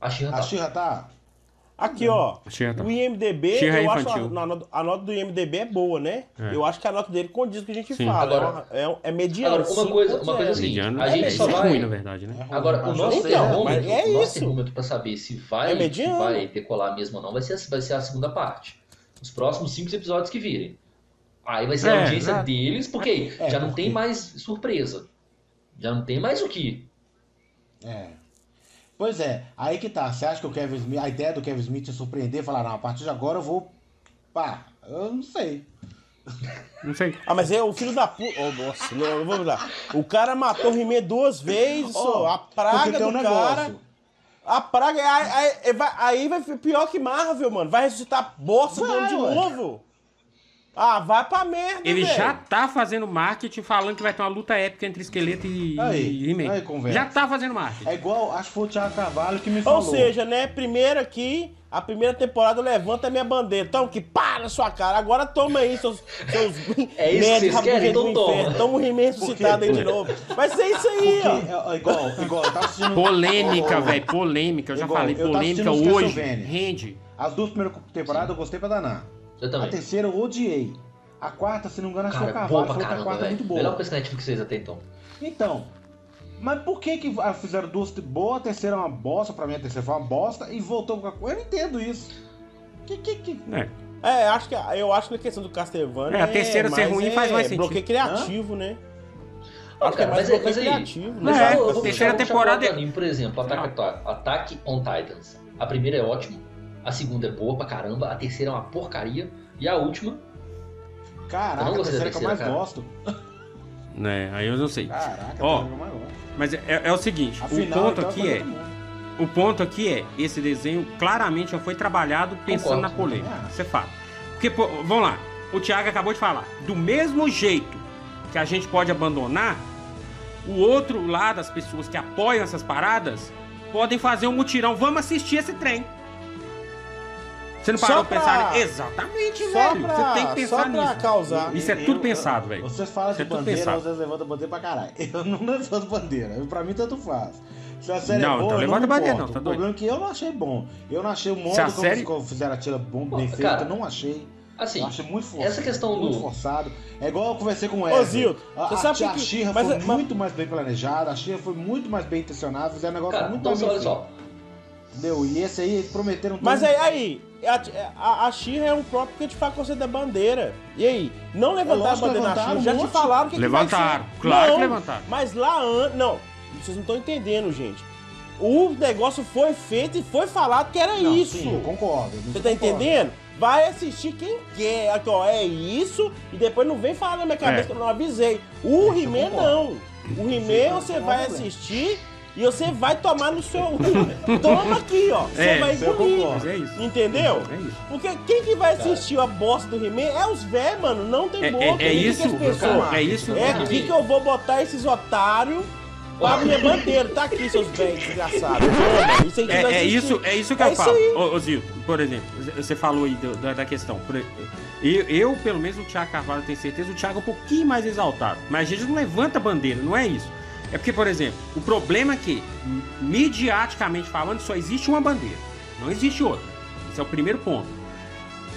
A Xirra
A
tá.
Xirra tá.
Aqui, ó. O IMDB,
Xirra
eu acho
infantil.
a, a nota- a nota do IMDB é boa, né?
É.
Eu acho que a nota dele condiz com o que a gente
Sim.
fala.
Agora-
é, uma- é, é mediano.
Agora, uma coisa- uma coisa
5.0.
assim,
Mediano.
a gente
é,
só
é
vai-
ruim, na verdade, né?
Agora, o nosso
Então,
termômetro,
mas é
o nosso termômetro pra saber se vai,
É
se vai decolar mesmo ou não vai ser, vai ser a segunda parte. Os próximos cinco episódios que virem. Aí vai ser a
É,
audiência deles, porque aí
É,
já não
porque-
tem mais surpresa. Já não tem mais o que.
É. Pois é, aí que tá. Você acha que o Kevin Smith, a ideia do Kevin Smith é surpreender e falar, não, a partir de agora eu vou. Pá, eu não sei.
Não sei.
Ah, mas é o filho da puta. Oh, nossa, não, vou mudar. O cara matou o He-Man duas vezes, só. A praga
um
do
negócio.
cara. A praga. Aí, aí- vai, aí vai pior que Marvel, mano. Vai ressuscitar bosta
Vai,
de novo. Ah, vai pra merda,
Ele
velho.
já tá fazendo marketing falando que vai ter uma luta épica entre esqueleto e,
Aí,
e
aí, conversa.
Já tá fazendo marketing.
É igual, acho que foi o Thiago Carvalho que me
Ou
falou.
seja, né, primeiro aqui, a primeira temporada levanta a minha bandeira. Toma que pá na sua cara. Agora toma aí, seus. seus
É isso que vocês querem?
do
Então toma.
inferno. Toma o He-Man ressuscitado aí de nove. Vai ser isso aí,
Porque,
ó.
é, é igual, igual, eu tava assistindo.
Polêmica, velho, polêmica. Eu já
Igual,
falei, polêmica hoje. Rende.
As duas primeiras temporadas eu gostei pra danar.
Eu
A
também.
terceira eu odiei. A quarta, se não me engano, acho que foi o
Cara, boa pra
falou que a
caramba,
quarta é muito boa.
Melhor coisa que a Netflix fez até então.
Então, mas por que que ah, fizeram duas boas, a terceira é uma bosta, pra mim a terceira foi uma bosta, e voltou com a... Eu não entendo isso. Que, que, que...
É.
É, acho que, eu acho que a questão do Castlevania.
É, a terceira ser
mais
ruim
é
faz mais sentido.
Bloqueio criativo, né?
Ó,
Acho que é
cara,
mais
mas, é-
bloqueio
mas aí,
criativo,
mas
né?
eu- eu
É, a terceira temporada é-
anime, por exemplo, Attack on Titans. A primeira é ótima, a segunda é boa pra caramba, a terceira é uma porcaria, e a última,
Caraca,
não
a terceira que eu mais
cara.
gosto.
Né, aí eu não sei.
Caraca,
Ó,
gosto.
Mas é, é o seguinte, o
Afinal,
ponto
então,
aqui é,
mundo.
o ponto aqui é, esse desenho claramente já foi trabalhado pensando
Concordo.
na polêmica.
Ah.
Isso é fato. Porque, pô, vamos lá, o Thiago acabou de falar, do mesmo jeito que a gente pode abandonar, o outro lado, as pessoas que apoiam essas paradas, podem fazer um mutirão. Vamos assistir esse trem. Você não
Só
parou pra pensar? Exatamente,
Só
velho.
pra,
Você tem que pensar
só pra
nisso.
causar.
Isso é tudo pensado, velho.
Vocês falam
Isso
de
é
bandeira,
pensado.
vocês levantam bandeira pra caralho. Eu não levanto bandeira. Pra mim, tanto faz. Se a série
Não,
é boa,
então
eu
levanta
me
bandeira não, tá
O problema é que eu não achei bom. Eu não achei o modo
a
como
série-
fizeram a tira bom, bem
Pô,
feita,
cara,
não achei.
assim,
eu achei muito forçado.
essa questão
muito
do-
forçado. É igual eu conversei com o
Ô,
Wesley.
Zildo,
a,
você
a,
sabe
a
que-
Xirra
mas-
foi
mas-
muito mais bem planejada, a Xirra foi muito mais bem intencionada, fizeram um negócio
cara,
muito
então
mais
olha só,
Entendeu? E esse aí, eles prometeram
Mas
tudo.
aí, aí a, a, a Xirra é um próprio que te faz você da bandeira. E aí, não levantar a
que
bandeira na Xirra, já
um
te
monte.
falaram que que
Levantaram,
vai ser.
claro
não,
que levantaram.
Mas lá antes. Não, vocês não estão entendendo, gente. O negócio foi feito e foi falado que era
Não,
isso.
Sim, eu concordo.
Você tá entendendo? Vai assistir quem quer. Aqui, ó, é isso. E depois não vem falar na minha cabeça
É.
que eu não avisei. O He-Man
concordo.
não. O He-Man você
não
vai assistir e você vai tomar no seu. Toma aqui, ó. Você
É,
vai engolir.
é isso.
Entendeu?
É isso.
Porque quem que vai assistir a bosta do He-Man é os velhos, mano. Não tem
É,
boca.
é, é isso,
as pessoas-
é isso.
É aqui que eu vou botar esses otários pra minha bandeira. Tá aqui, seus velhos desgraçados. Isso
É, é isso, é isso que
É
eu
isso
falo. Ô, ô Zil, por exemplo, você falou aí do- da, da questão. Eu, eu, pelo menos, o Thiago Carvalho, tenho certeza, o Thiago é um pouquinho mais exaltado. Mas a gente não levanta bandeira, não é isso. É porque, por exemplo, o problema é que, midiaticamente falando, só existe uma bandeira. Não existe outra. Esse é o primeiro ponto.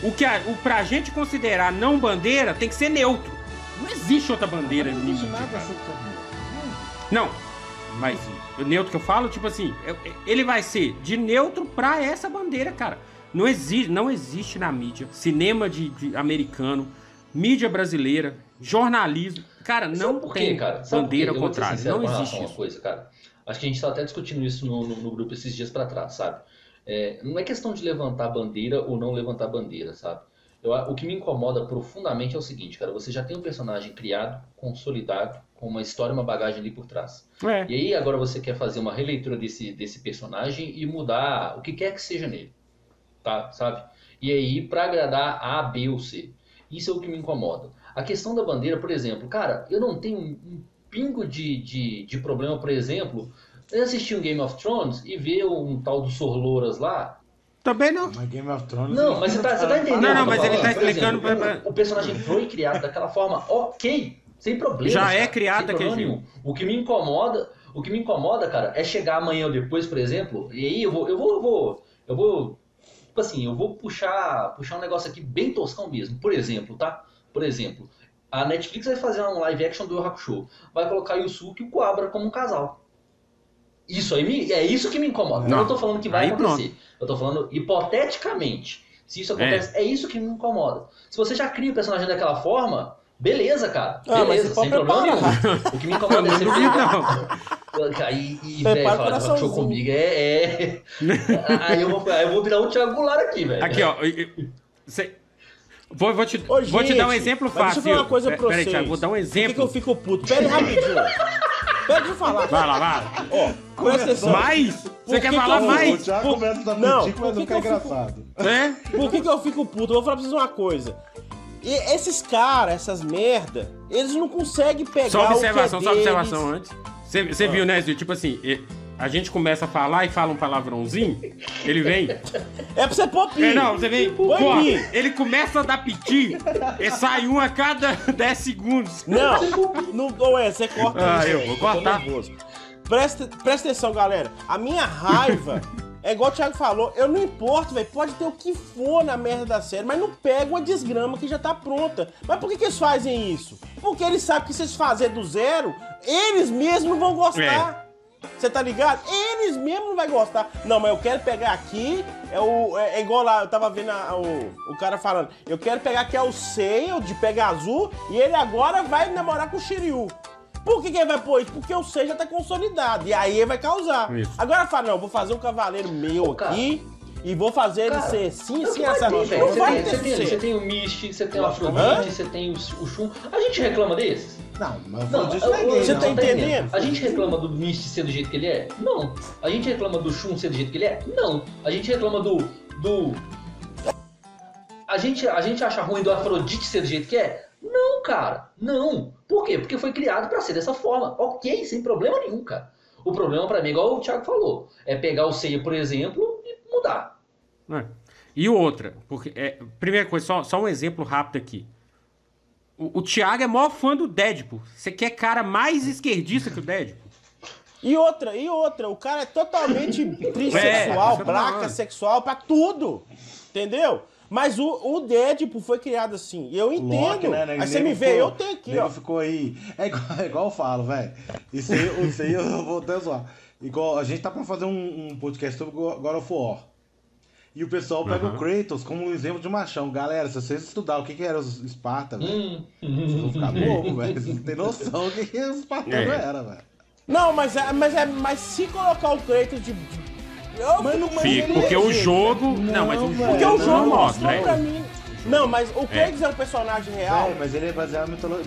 O que a, o, pra gente considerar não bandeira, tem que ser neutro. Não existe outra bandeira
Não existe nada.
Não, mas o neutro que eu falo, tipo assim, ele vai ser de neutro pra essa bandeira, cara. Não existe, não existe na mídia, cinema de, de americano, mídia brasileira, jornalismo. Cara, não
Sabe por quê,
tem
cara? Sabe
bandeira ao contrário. Não existe
uma
isso.
coisa, cara. Acho que a gente tá até discutindo isso no, no- no grupo esses dias pra trás, sabe? É, não é questão de levantar bandeira ou não levantar bandeira, sabe? Eu, o que me incomoda profundamente é o seguinte, cara. Você já tem um personagem criado, consolidado, com uma história, uma bagagem ali por trás.
É.
E aí agora você quer fazer uma releitura desse, desse personagem e mudar o que quer que seja nele, tá? Sabe? E aí pra agradar A, B ou C. Isso é o que me incomoda. A questão da bandeira, por exemplo, cara, eu não tenho um, pingo de, de, de problema, por exemplo, eu assistir um Game of Thrones e ver um tal do Sorlouras lá.
Também não.
Mas Game of Thrones.
Não, mas você tá, você tá entendendo?
Não, não, mas ele tá explicando
exemplo,
pra-
O, o personagem foi criado daquela forma, ok, sem problema.
Já é criado daquele
nenhum. O que me incomoda, o que me incomoda, cara, é chegar amanhã ou depois, por exemplo, e aí eu vou, eu vou, eu vou, eu vou, tipo assim, eu vou puxar, puxar um negócio aqui bem toscão mesmo. Por exemplo, tá? Por exemplo, a Netflix vai fazer um live action do Yu Hakusho, vai colocar o Yusuke e o Kuabra como um casal. Isso aí me, é isso que me incomoda. Eu
Não.
não tô falando que vai
Aí
acontecer. Eu tô falando hipoteticamente. Se isso acontece, é. isso que me incomoda. Se você já cria o personagem daquela forma, beleza, cara.
Ah,
Beleza, sem problema
preparar.
nenhum. O que me incomoda é
Não
você pegar-
não.
Aí, e,
Prepara
velho,
o
falar de show comigo é. é... aí, eu vou, aí eu vou virar o Thiago Goulart aqui, velho.
Aqui, ó. eu- eu- cê- Vou, vou, te,
Ô,
vou te dar um
gente,
exemplo
mas deixa eu
fácil.
falar uma coisa
Pe-
pra
Peraí,
vocês.
Thiago, vou dar um
Por que, que
exemplo.
eu fico puto? Pera aí rapidinho. Pera de falar.
Vai lá, vai.
Ó, presta atenção.
Mais? Você quer
que
falar
eu-
O
mais?
Thiago começa a dar
Não, por
mas
que
não fica
eu fico-
engraçado.
É?
Por que, que eu fico puto? Eu vou falar pra vocês uma coisa. E esses caras, essas merda, eles não conseguem pegar
Só observação,
o que é
só observação antes. Você você
Ah.
viu, né, Zil? Tipo assim, e- a gente começa a falar e fala um palavrãozinho, ele vem.
É pra você pôr pi.
É, não, você vem.
Põe
Pô,
pi.
ele começa a dar piti e sai um a cada 10 segundos.
Não, não, não é, você corta
Ah,
isso,
eu vou cortar.
Presta, presta atenção, galera. A minha raiva é igual o Thiago falou, eu não importo, velho. Pode ter o que for na merda da série, mas não pega uma desgrama que já tá pronta. Mas por que, que eles fazem isso? Porque eles sabem que se eles fazerem do zero, eles mesmos vão gostar. Você tá ligado? Eles mesmos não vai gostar. Não, mas eu quero pegar aqui. É, o, é, é igual lá, eu tava vendo a- o, o cara falando. Eu quero pegar aqui é o Seiya de Pega Azul e ele agora vai namorar com o Shiryu. Por que, que ele vai pôr isso? Porque o Seiya já tá consolidado. E aí ele vai causar.
Isso.
Agora fala, não, vou fazer um cavaleiro meu
Cara.
aqui e vou fazer ele
Cara,
ser sim, sim, essa. Não
Você
vai
tem,
ter
você, o Misty, você tem o? Afrodite, você tem o, o Shun. A gente reclama desses?
Não, mas
Não,
disso não é gay,
Você
não.
tá entendendo?
A gente reclama do Misty ser do jeito que ele é? Não. A gente reclama do Shun ser do jeito que ele é? Não. A gente reclama do. do. A gente, a gente acha ruim do Afrodite ser do jeito que é? Não, cara. Não. Por quê? Porque foi criado pra ser dessa forma. Ok, sem problema nenhum, cara. O problema pra mim, igual o Thiago falou, é pegar o Seiya, por exemplo, e mudar.
É. E outra, porque é, primeira coisa, só, só um exemplo rápido aqui. O, o Thiago é maior fã do Deadpool. Você quer cara mais esquerdista que o Deadpool?
E outra, e outra, o cara é totalmente
É,
trissexual, braca
falando.
sexual pra tudo. Entendeu? Mas o, o Deadpool foi criado assim. E eu entendo.
Loki, né, né?
Aí você me vê,
ficou-
eu tenho aqui, ó.
ficou aí. É igual, é igual eu falo, velho. Isso aí, isso aí eu vou até zoar. Igual, a gente tá pra fazer um, um podcast sobre God of War. E o pessoal pega
Aham.
o Kratos como um exemplo de machão. Galera, se vocês estudar o que, que era os Esparta, velho,
Hum,
vocês vão ficar bobo, velho. Vocês não tem noção do que, que os espartanos
É.
era, velho.
Não, mas é, mas é. Mas se colocar o Kratos de. Eu
Mas não-
Fica,
ele
porque
é,
o jogo. Não,
Não,
mas o jogo
Porque o
não
jogo
mostra.
mostrou
é.
pra mim. Não, mas o Kratos é, um personagem real.
Velho, mas ele é baseado em mitologia.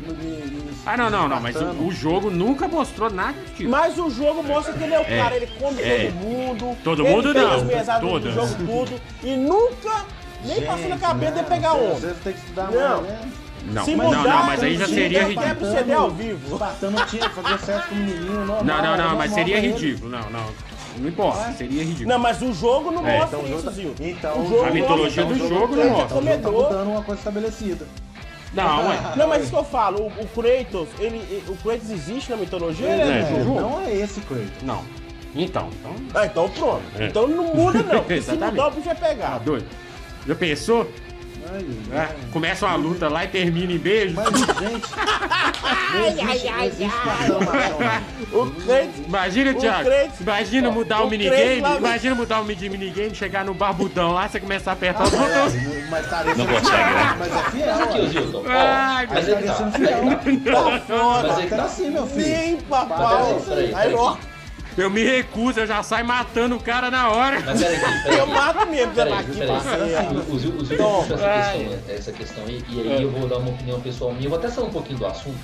Ah, não, não, não, mas o, o jogo nunca mostrou nada disso.
Mas o jogo mostra que ele é o
É,
cara, ele come
é.
todo mundo.
Todo
ele
mundo
tem
não,
as do
todas.
jogo tudo. E nunca nem passou na cabeça de pegar
um.
um.
Vocês têm que estudar
Não.
mais, né?
Não,
Se
não,
mudar,
não, mas aí já
ele
seria ridículo.
quebra o CD ao vivo.
Espartano não tinha que fazer sexo com o menino, normal.
Não, não, não, mas seria
ele.
ridículo. Não, não. Não importa, seria ridículo.
Não, mas o jogo não
É,
mostra
Então, o
isso,
jogo-
Zil.
então,
o jogo
A mitologia
mostra-
do
o
jogo
Kratos
não
é
mostra.
Então, tá mudando uma coisa estabelecida.
Não, ué.
Não, mas isso que eu falo, o, o Kratos, ele, ele- o Kratos existe na mitologia? Ele
É,
é,
jogo.
Não é esse Kratos.
Não. Então, então.
Ah, então pronto.
É.
Então não muda não. porque se mudar, o bicho vai
Tá
pegar.
doido? Já pensou?
Ai,
É,
ai.
começa uma luta lá e termina em beijo.
Mas, gente, existe Espartano machão. não.
O Kratos...
Imagina, Thiago. Imagina mudar o,
o
minigame. Imagina mudar o mini- minigame, chegar no barbudão lá, você começar a apertar os botões.
É, mas estaria
Não consegue, né?
Mas é fiel,
Mas aqui. Zilton, ó,
Ai,
mas é tá.
sendo fiel.
Tá fora.
Mas é que
Tá
tá.
assim, meu filho.
Nem papai. Aí, ó,
Eu me recuso, eu já saio matando o cara na hora.
Mas peraí, peraí.
eu mato mesmo,
Peraí,
aqui,
peraí.
parceiro.
O Zil o Zil
Toma.
puxa essa questão, essa questão aí, e aí eu vou dar uma opinião pessoal minha. Eu vou até sair um pouquinho do assunto.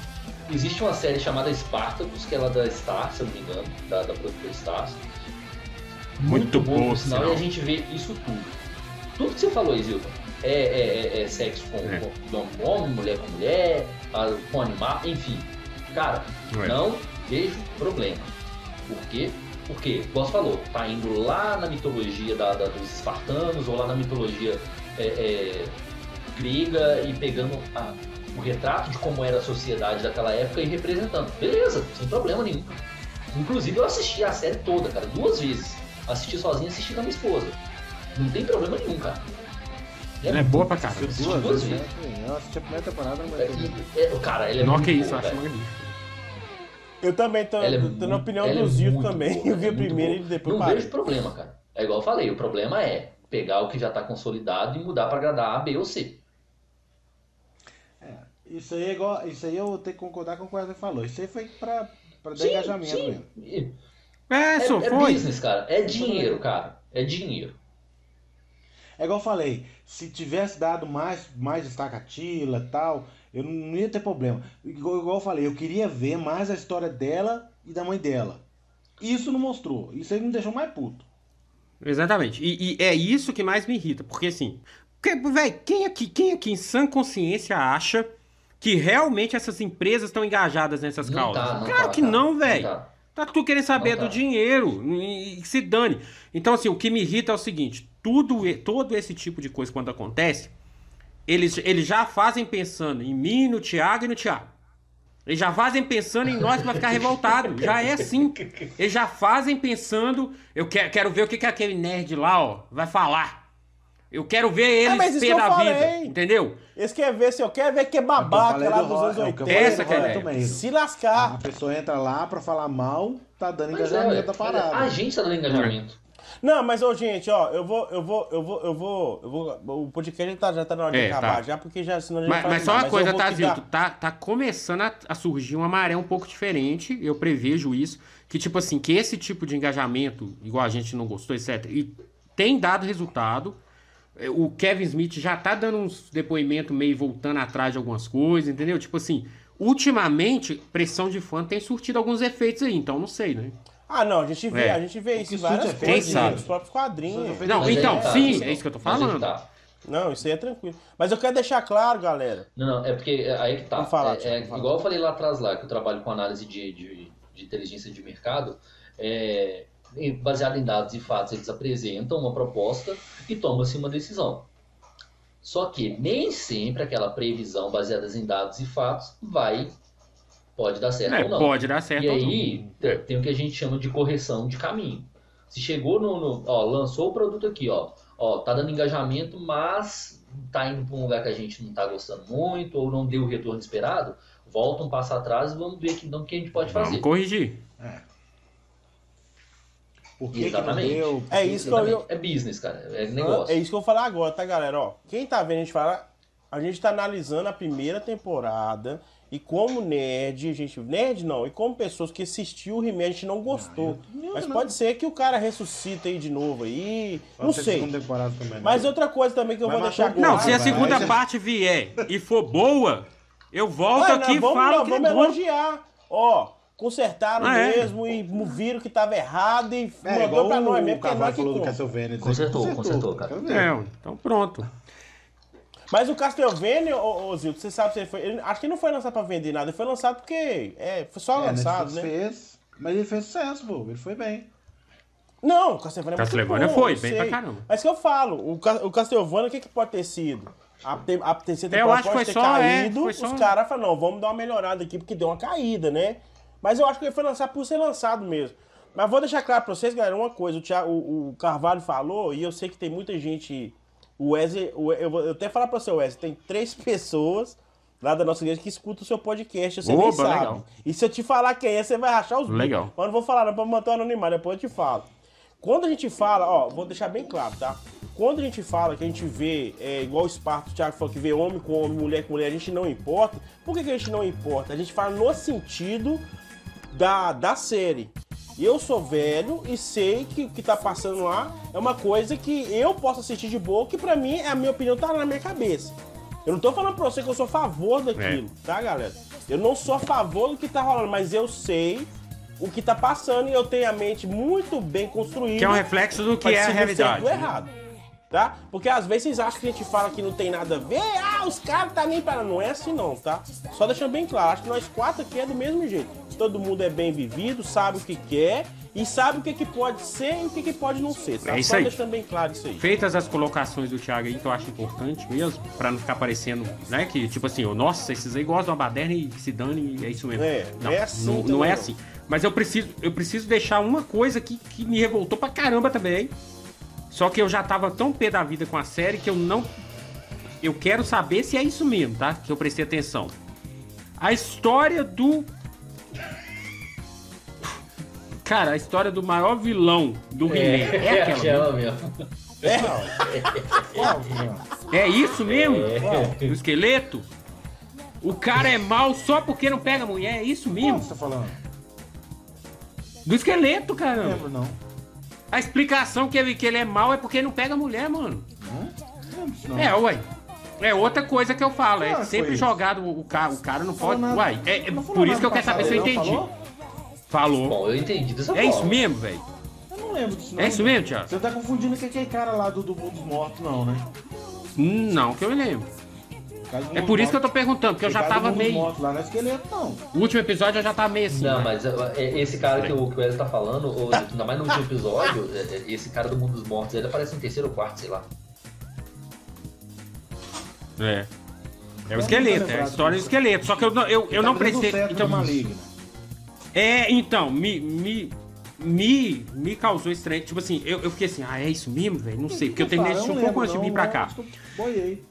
Existe uma série chamada Spartacus, que ela é da Star, se eu não me engano, da, da produtora Stars.
Muito
boa,
boa,
por sinal,
sinal.
e a gente vê isso tudo. Tudo que você falou aí, Zilton, é, é, é- é sexo com,
É.
com homem com homem, mulher com mulher, com animal, enfim. Cara,
É.
não vejo problema. Por quê? Porque, como você falou, tá indo lá na mitologia da- da- dos espartanos ou lá na mitologia é, é, grega e pegando a- o retrato de como era a sociedade daquela época e representando. Beleza, sem problema nenhum. Inclusive eu assisti a série toda, cara, duas vezes. Assisti sozinho e assisti com a minha esposa. Não tem problema nenhum, cara.
Ela é boa pra caramba.
Assisti
Duas
duas
vezes,
vezes.
né? Eu assisti a primeira temporada, mas...
É, e- é, cara, ele é
Não,
muito
que isso,
boa,
eu acho magnífico.
Eu também tô,
é
tô na opinião do
é
Zilton
muito
também.
boa,
Eu vi
é
primeira
boa.
e depois
Não
parei.
vejo problema, cara. É igual eu falei, o problema é pegar o que já tá consolidado e mudar pra agradar A, B ou C.
Isso aí é igual. Isso aí eu tenho que concordar com o que Wesley falou. Isso aí foi dar
Sim,
engajamento
sim.
mesmo.
E-
É,
É,
só
é
foi.
business, cara. É dinheiro, cara. É dinheiro.
É igual eu falei, se tivesse dado mais, mais destaque a Tila e tal, eu não, ia ter problema. Igual, igual eu falei, eu queria ver mais a história dela e da mãe dela. Isso não mostrou. Isso aí me deixou mais puto.
Exatamente. E, e é isso que mais me irrita. Porque assim, velho, quem aqui, quem aqui em sã consciência acha que realmente essas empresas estão engajadas nessas
Não
causas?
tá, não
claro
tá,
que
tá.
não, velho.
Tá.
Tudo querendo saber
Não tá.
do dinheiro e, se dane. Então, assim, o que me irrita é o seguinte: tudo, todo esse tipo de coisa quando acontece, eles, eles já fazem pensando em mim, no Thiago e no Thiago. Eles já fazem pensando em nós que vai ficar revoltado. Já é assim. Eles já fazem pensando. Eu quero, quero ver o que, que aquele nerd lá, ó, vai falar. Eu quero ver
É, mas
eles pé
que eu
da vida. Entendeu?
Esse quer ver se eu quero ver que é
É
babaca
que eu
lá dos anos
é o que eu
80.
falei
Essa que é a.
Meiro.
Se
A
lascar.
pessoa entra lá pra falar mal, tá dando
Mas é,
engajamento
ué.
da parada.
A gente tá dando engajamento.
Não, mas ô, gente, ó, eu vou, eu vou, eu vou, eu vou, eu vou. O podcast tá, já tá na hora de
É,
acabar,
tá.
já, porque já senão a gente
Mas, mas só uma
eu
coisa, tá, Zilton? Tá, tá começando a, a surgir uma maré um pouco diferente. Eu prevejo isso. Que, tipo assim, que esse tipo de engajamento, igual a gente não gostou, etc., e tem dado resultado. É, O Kevin Smith já tá dando uns depoimentos meio voltando atrás de algumas coisas, entendeu? Tipo assim, ultimamente, pressão de fã tem surtido alguns efeitos aí, então não sei, né?
Ah, não, a gente vê,
É.
a gente vê isso em várias coisas,
feito, sabe?
nos próprios quadrinhos.
Não,
Mas
então,
tá.
sim, é isso que eu tô falando.
tá.
Não, isso aí é tranquilo. Mas eu quero deixar claro, galera.
Não, não, é porque aí que tá.
Vamos falar,
é, é
vamos falar.
igual eu falei lá atrás lá, que eu trabalho com análise de, de, de inteligência de mercado, é, baseado em dados e fatos, eles apresentam uma proposta e toma-se uma decisão. Só que nem sempre aquela previsão baseada em dados e fatos vai, pode dar certo
É,
ou não.
pode dar certo
E
ou não.
aí te- tem o que a gente chama de correção de caminho. Se chegou no, no- ó, lançou o produto aqui, ó, ó, tá dando engajamento, mas tá indo pra um lugar que a gente não tá gostando muito, ou não deu o retorno esperado, volta um passo atrás e vamos ver aqui, então o que a gente pode fazer.
Vamos corrigir.
Por que, que não
Exatamente.
deu?
É isso que eu,
Exatamente. É business, cara. É negócio.
É isso que eu vou falar agora, tá, galera? Ó, quem tá vendo, a gente fala. A gente tá analisando a primeira temporada. E como nerd, a gente. Nerd não, e como pessoas que assistiu o He-Man, a gente não gostou.
não,
Mas
não.
pode ser que o cara ressuscita aí de novo aí.
Pode
Não sei.
também,
Mas
né?
outra coisa também que eu
Mas
vou deixar
o
Não,
Ah,
se a
vai,
segunda
já-
parte vier e for boa, eu volto
Ué,
aqui e
vamos,
falo
nós
que é
vamos
bom.
elogiar. Ó, consertaram
Ah, é?
mesmo e viram que tava errado e
É,
mandou pra nós
o
mesmo, é
Carvalho
nós que
falou do. Castlevania.
Consertou, consertou, cara.
É, então pronto.
Mas o Castlevania, ô, ô Zildo, você sabe se ele foi. ele- acho que não foi lançado pra vender nada, ele foi lançado porque. É, foi só
É,
lançado,
Netflix
né?
fez, mas ele fez sucesso, pô. Ele foi bem.
Não, o Castlevania é
Castlevania
bom,
foi, bem
sei.
pra caramba.
Mas que eu falo, o, o Castlevania, o que, que pode ter sido? A, te- a terceira
Eu
temporada
acho que
pode
foi
ter
só, é,
caído,
foi
os
só-
caras falaram, não, vamos dar uma melhorada aqui, porque deu uma caída, né? Mas eu acho que ele foi lançado por ser lançado mesmo. Mas vou deixar claro pra vocês, galera, uma coisa, o, Thiago- o, o Carvalho falou, e eu sei que tem muita gente... O Wesley, o- eu vou eu até falar pra você, Wesley, tem três pessoas lá da nossa igreja que escutam o seu podcast, você nem
Oba,
sabe.
legal.
E se eu te falar quem é, você vai rachar os.
Legal.
Mas não vou falar não, pra manter o anonimato, depois eu te falo. Quando a gente fala, ó, vou deixar bem claro, tá? Quando a gente fala que a gente vê, é, igual o Esparto, o Thiago falou que vê homem com homem, mulher com mulher, a gente não importa. Por que, que a gente não importa? A gente fala no sentido da, da série. Eu sou velho e sei que o que tá passando lá é uma coisa que eu posso assistir de boa, que pra mim, a minha opinião tá na minha cabeça. Eu não tô falando pra você que eu sou a favor daquilo, tá, galera? Eu não sou a favor do que tá rolando, mas eu sei o que tá passando e eu tenho a mente muito bem construída.
Que é um reflexo do que é a realidade.
certo ou errado. Tá? Porque às vezes vocês acham que a gente fala que não tem nada a ver, ah, os caras tá nem para. Não é assim não, tá? Só deixando bem claro, acho que nós quatro aqui é do mesmo jeito. Todo mundo é bem vivido, sabe o que quer e sabe o que, que pode ser e o que, que pode não ser, tá?
É isso
Só
aí.
deixando bem claro isso aí.
Feitas as colocações do Thiago aí, que eu acho importante mesmo, pra não ficar parecendo, né, que tipo assim, nossa, esses aí gostam da baderna e se dane, e é isso mesmo.
É, não é assim
Não, não é assim. Mas eu preciso, eu preciso deixar uma coisa que, que me revoltou pra caramba também. Só que eu já tava tão pé da vida com a série que eu não. Eu quero saber se é isso mesmo, tá? Que eu prestei atenção. A história do. Cara, a história do maior vilão do He-Man. É,
é
aquela.
aquela mesmo.
É isso mesmo?
É.
O esqueleto? O cara é mal só porque não pega mulher, é isso mesmo?
você tá falando?
Do esqueleto,
Não
caramba.
lembro, não.
A explicação que ele, que ele é mal é porque não pega mulher, mano.
Não.
É, uai. É outra coisa que eu falo. É
Ah,
sempre jogado o cara, o cara não pode.
Nada.
Uai, é, é por isso que eu quero saber se eu entendi.
falou?
Falou.
Bom, eu entendi dessa
É
forma.
isso mesmo, velho.
Eu não lembro disso, não.
É isso mesmo, Thiago?
Você tá confundindo com aquele cara lá do, do Mundo dos Mortos, não, né?
Hum, Não, que eu me lembro. É por isso que eu tô perguntando, porque eu já tava
Mundo dos
meio.
Mortos lá não é esqueleto, não.
O último episódio eu já tava meio assim.
Não,
né?
mas é, esse cara que o, que o Wesley tá falando, ou, ainda mais no último episódio, é, é, esse cara do mundo dos mortos, ele aparece no terceiro ou quarto, sei lá.
É. É o esqueleto, é a história do esqueleto. Só que eu, não- eu, eu
Tá
não prestei. Então. É, então, me, me, me, me causou estranho. Tipo assim, eu, eu fiquei assim, ah, é isso mesmo, velho? Não sei, porque eu terminei de assistir um pouco antes de vir pra cá.
Boiei.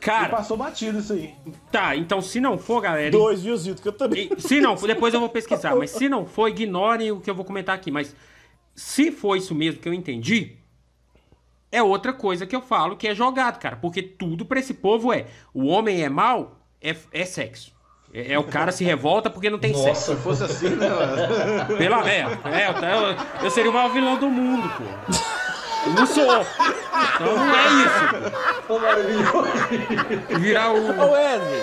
E
Cara,
passou batido isso aí.
tá, então se não for, galera.
Dois, viu, Zito? Que eu também.
e- Se não for, depois eu vou pesquisar, mas se não for, ignorem o que eu vou comentar aqui. Mas se for isso mesmo que eu entendi, é outra coisa que eu falo que é jogado, cara. Porque tudo pra esse povo é: o homem é mal, é, é sexo. É, é o cara se revolta porque não tem sexo.
Nossa,
Se fosse assim, né?
Pela é, é, eu, eu, eu seria o maior vilão do mundo, pô. Não sou. Então não é isso.
Pô, maravilhoso.
Virar o.
Ô Wesley,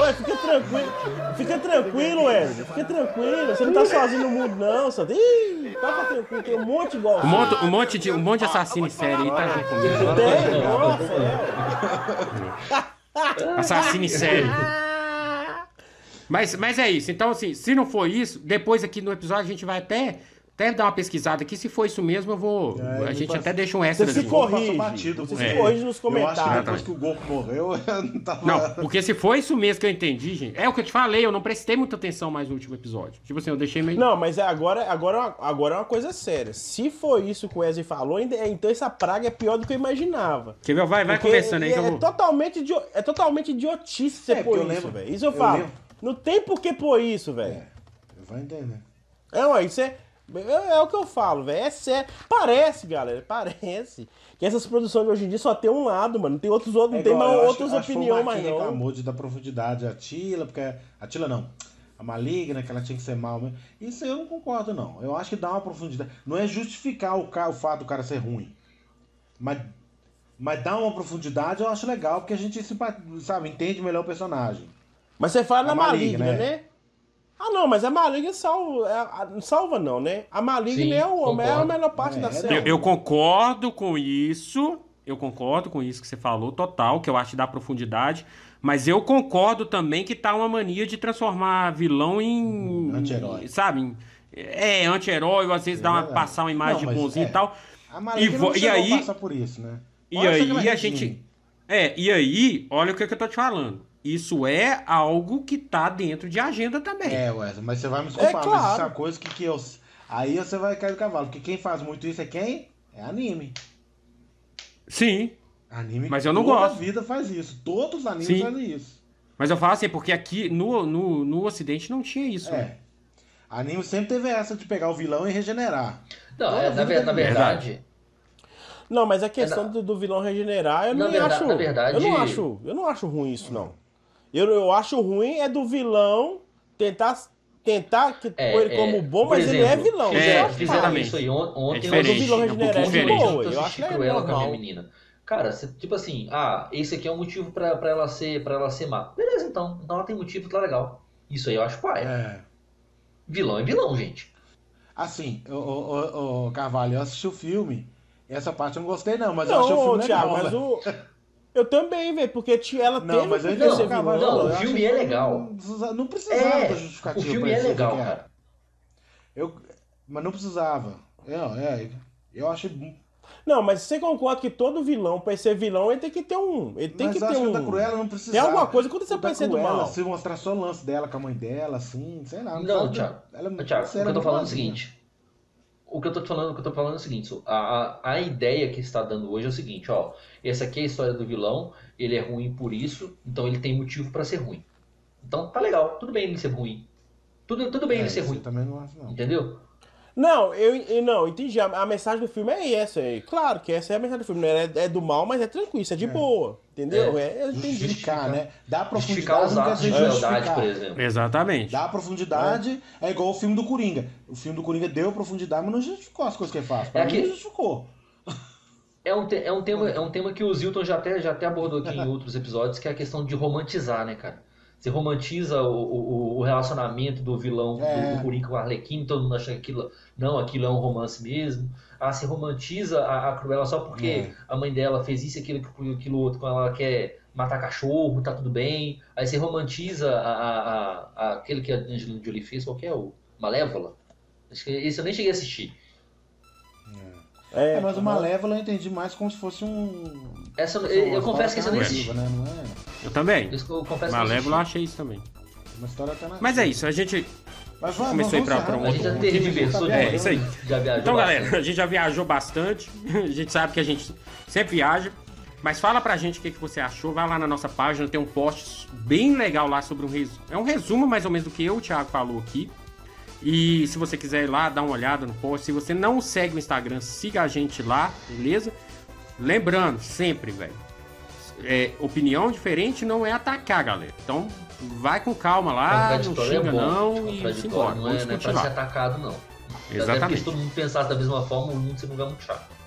Ué, fica tranquilo. Fica tranquilo, Wesley. Fica tranquilo. Você não tá sozinho no mundo, não, Santo. Ih, fica tranquilo. Tem um monte igual.
Um monte, um monte de, um monte de assassino em série aí tá comigo.
Tem, nossa, é.
Assassino em série. Mas, mas é isso. Então, assim, se não for isso, depois aqui no episódio a gente vai até até dar uma pesquisada aqui. Se for isso mesmo, eu vou.
É,
a gente
faz-
até deixa um
Você
extra.
se
Passou
corrige.
batido
Você
por
se corrige nos
Eu acho que
comentários.
depois que o Goku morreu, eu não tava...
Não, porque se for isso mesmo que eu entendi, gente. É o que eu te falei, eu não prestei muita atenção mais no último episódio. Tipo assim, eu deixei meio.
Não, mas é agora, agora, agora é uma coisa séria. Se for isso que o Wesley falou, ainda- então essa praga é pior do que eu imaginava.
Quer ver? Vai, vai
Porque
conversando aí
é,
que eu
é
vou.
totalmente é totalmente idiotice você
É,
pôr isso,
lembro-
velho. Isso eu
eu
falo.
lembro-
Não tem por que pôr isso, velho.
É, vai entender.
É, ué, isso é, é, é o que eu falo, velho. É sério. Parece, galera, parece que essas produções de hoje em dia só tem um lado, mano. Não tem outros outros, não tem
É
mais outras opiniões mais
Marquinhos
não.
reclamou de dar profundidade à Tila, porque a Tila não. A maligna, que ela tinha que ser mal mesmo. Isso eu não concordo, não. Eu acho que dá uma profundidade. Não é justificar o, ca- o fato do cara ser ruim. Mas, mas dar uma profundidade eu acho legal, porque a gente sabe, entende melhor o personagem.
Mas você fala
A
na maligna,
maligna,
né? Ah, não, mas a maligna salva, é, salva não, né? A maligna
Sim,
é, o, é a melhor parte
É,
da
é
série.
Eu, eu concordo com isso. Eu concordo com isso que você falou, total, que eu acho que dá profundidade. Mas eu concordo também que tá uma mania de transformar vilão em.
Anti-herói.
Sabe? em- É, anti-herói, às vezes dá uma, passar uma imagem
Não,
de bonzinho
é.
e tal.
A maligna
E
não
e aí-
a passar por isso, né?
E
ser que
aí a gente. É, e aí, olha o que, que eu tô te falando. Isso é algo que tá dentro de agenda também.
É, Wesley, mas você vai me desculpar,
É,
mas
claro.
isso é uma coisa que, que eu. Aí você vai cair do cavalo, porque quem faz muito isso é quem? É anime.
Sim.
Anime
Mas eu não
toda
gosto.
a vida faz isso. Todos os animes
Sim.
fazem isso.
Mas eu falo assim, porque aqui no, no, no Ocidente não tinha isso. né?
É. Anime sempre teve essa de pegar o vilão e regenerar.
Não,
Toda
é, na, ver- na verdade,
Não, mas a questão
É, na-
do, do vilão regenerar, eu
Na
não
verdade-
acho.
na verdade-
Eu não acho. Eu não acho ruim isso, não. Eu, eu acho ruim é do vilão tentar. Tentar que,
É,
pôr ele
é,
como bom, mas ele é
exemplo,
vilão.
É,
acho
fizeram
exatamente.
isso aí on- ontem.
É
eu
o vilão
é um pouquinho
é boa.
Eu
Eu acho que é
com a minha menina. Cara, cê- tipo assim, ah, esse aqui é um motivo pra, pra ela ser para ela ser má. Beleza, então. Então ela tem motivo, tá legal. Isso aí eu acho paia.
É.
Vilão é vilão, gente.
Assim, o, o, o, Carvalho, eu assisti o filme. Essa parte eu não gostei, não, mas eu achei o
Não,
filme
Thiago,
legal.
mas o. Eu também, velho, porque tinha- ela
Não,
teve
mas eu
que ser
o Carvalho.
vilã.
Não, o
eu
filme
achei
é legal.
Não precisava, não precisava
É,
da
o
justificativa.
filme
pra
é legal,
o
cara.
Eu, mas não precisava. É, é, eu acho.
Não, mas você concorda que todo vilão, pra ele ser vilão, ele tem que ter um. Ele tem
mas
que
eu
ter um.
que o da Cruella não precisava.
Tem alguma coisa quando você
O
pensa ser do mal.
Se mostrar só o lance dela com a mãe dela, assim, sei lá.
Não,
sabe?
Thiago.
Ela,
Thiago, o que eu tô falando é o
boazinha.
seguinte. O que eu tô falando, o que eu tô falando é o seguinte, a, a, ideia que está dando hoje é o seguinte, ó. Essa aqui é a história do vilão, ele é ruim por isso, então ele tem motivo pra ser ruim. Então tá legal, tudo bem ele ser ruim. Tudo, tudo bem
É,
ele ser ruim,
também não acho, não.
entendeu?
Não, eu, eu não, entendi. A, a mensagem do filme é essa. É, claro que essa é a mensagem do filme. Né? É, é do mal, mas é tranquilo, isso é de boa. Entendeu? É, eu entendi.
Justificar, né?
Justificar
profundidade
os
dizer
crueldade,
justificar.
por exemplo.
Exatamente.
Dar profundidade é. igual o filme do Coringa. O filme do Coringa deu profundidade, mas não justificou as coisas que ele faz. Pra
É
mim,
que-
não justificou.
É um, te- é, um tema, é um tema que o Zilton já até, já até abordou aqui em outros episódios, que é a questão de romantizar, né, cara? Você romantiza o, o, o relacionamento do vilão do-
É.
do, Coringa com a Arlequina, todo mundo acha que aquilo, não, aquilo é um romance mesmo. Ah, você romantiza a, a Cruella só porque
É.
a mãe dela fez isso, aquilo, aquilo, aquilo outro, quando ela quer matar cachorro, tá tudo bem. Aí você romantiza a, a, a- a- aquele que a Angelina Jolie fez, qual que é? O Malévola? Acho que esse eu nem cheguei a assistir.
É,
É, mas o Malévola eu entendi mais como se fosse um.
Essa, eu, eu confesso que esse eu nem assisti.
né? Não é
Eu também.
Eu confesso que eu não
Malévola eu achei isso também.
uma história alternativa.
Mas é isso, a gente.
Mas vamos,
Começou a ir pra- pra um
A gente já
outro-
tergiversou
Tá
É,
demais.
isso aí.
Já viajou
Então,
bastante.
galera, a gente já viajou bastante. A gente sabe que a gente sempre viaja. Mas fala pra gente o que, que você achou. Vai lá na nossa página, tem um post bem legal lá sobre um resumo. É um resumo mais ou menos do que eu e o Thiago falou aqui. E se você quiser ir lá, dar uma olhada no post. Se você não segue o Instagram, siga a gente lá, beleza? Lembrando, sempre, velho. É, opinião diferente não é atacar, galera. Então, vai com calma lá, não
é
xinga
bom.
não e simbora.
Não
Vamos
é, não é pra ser atacado, não. Até porque
Exatamente.
se todo mundo pensasse da mesma forma, o mundo seria um lugar muito chato.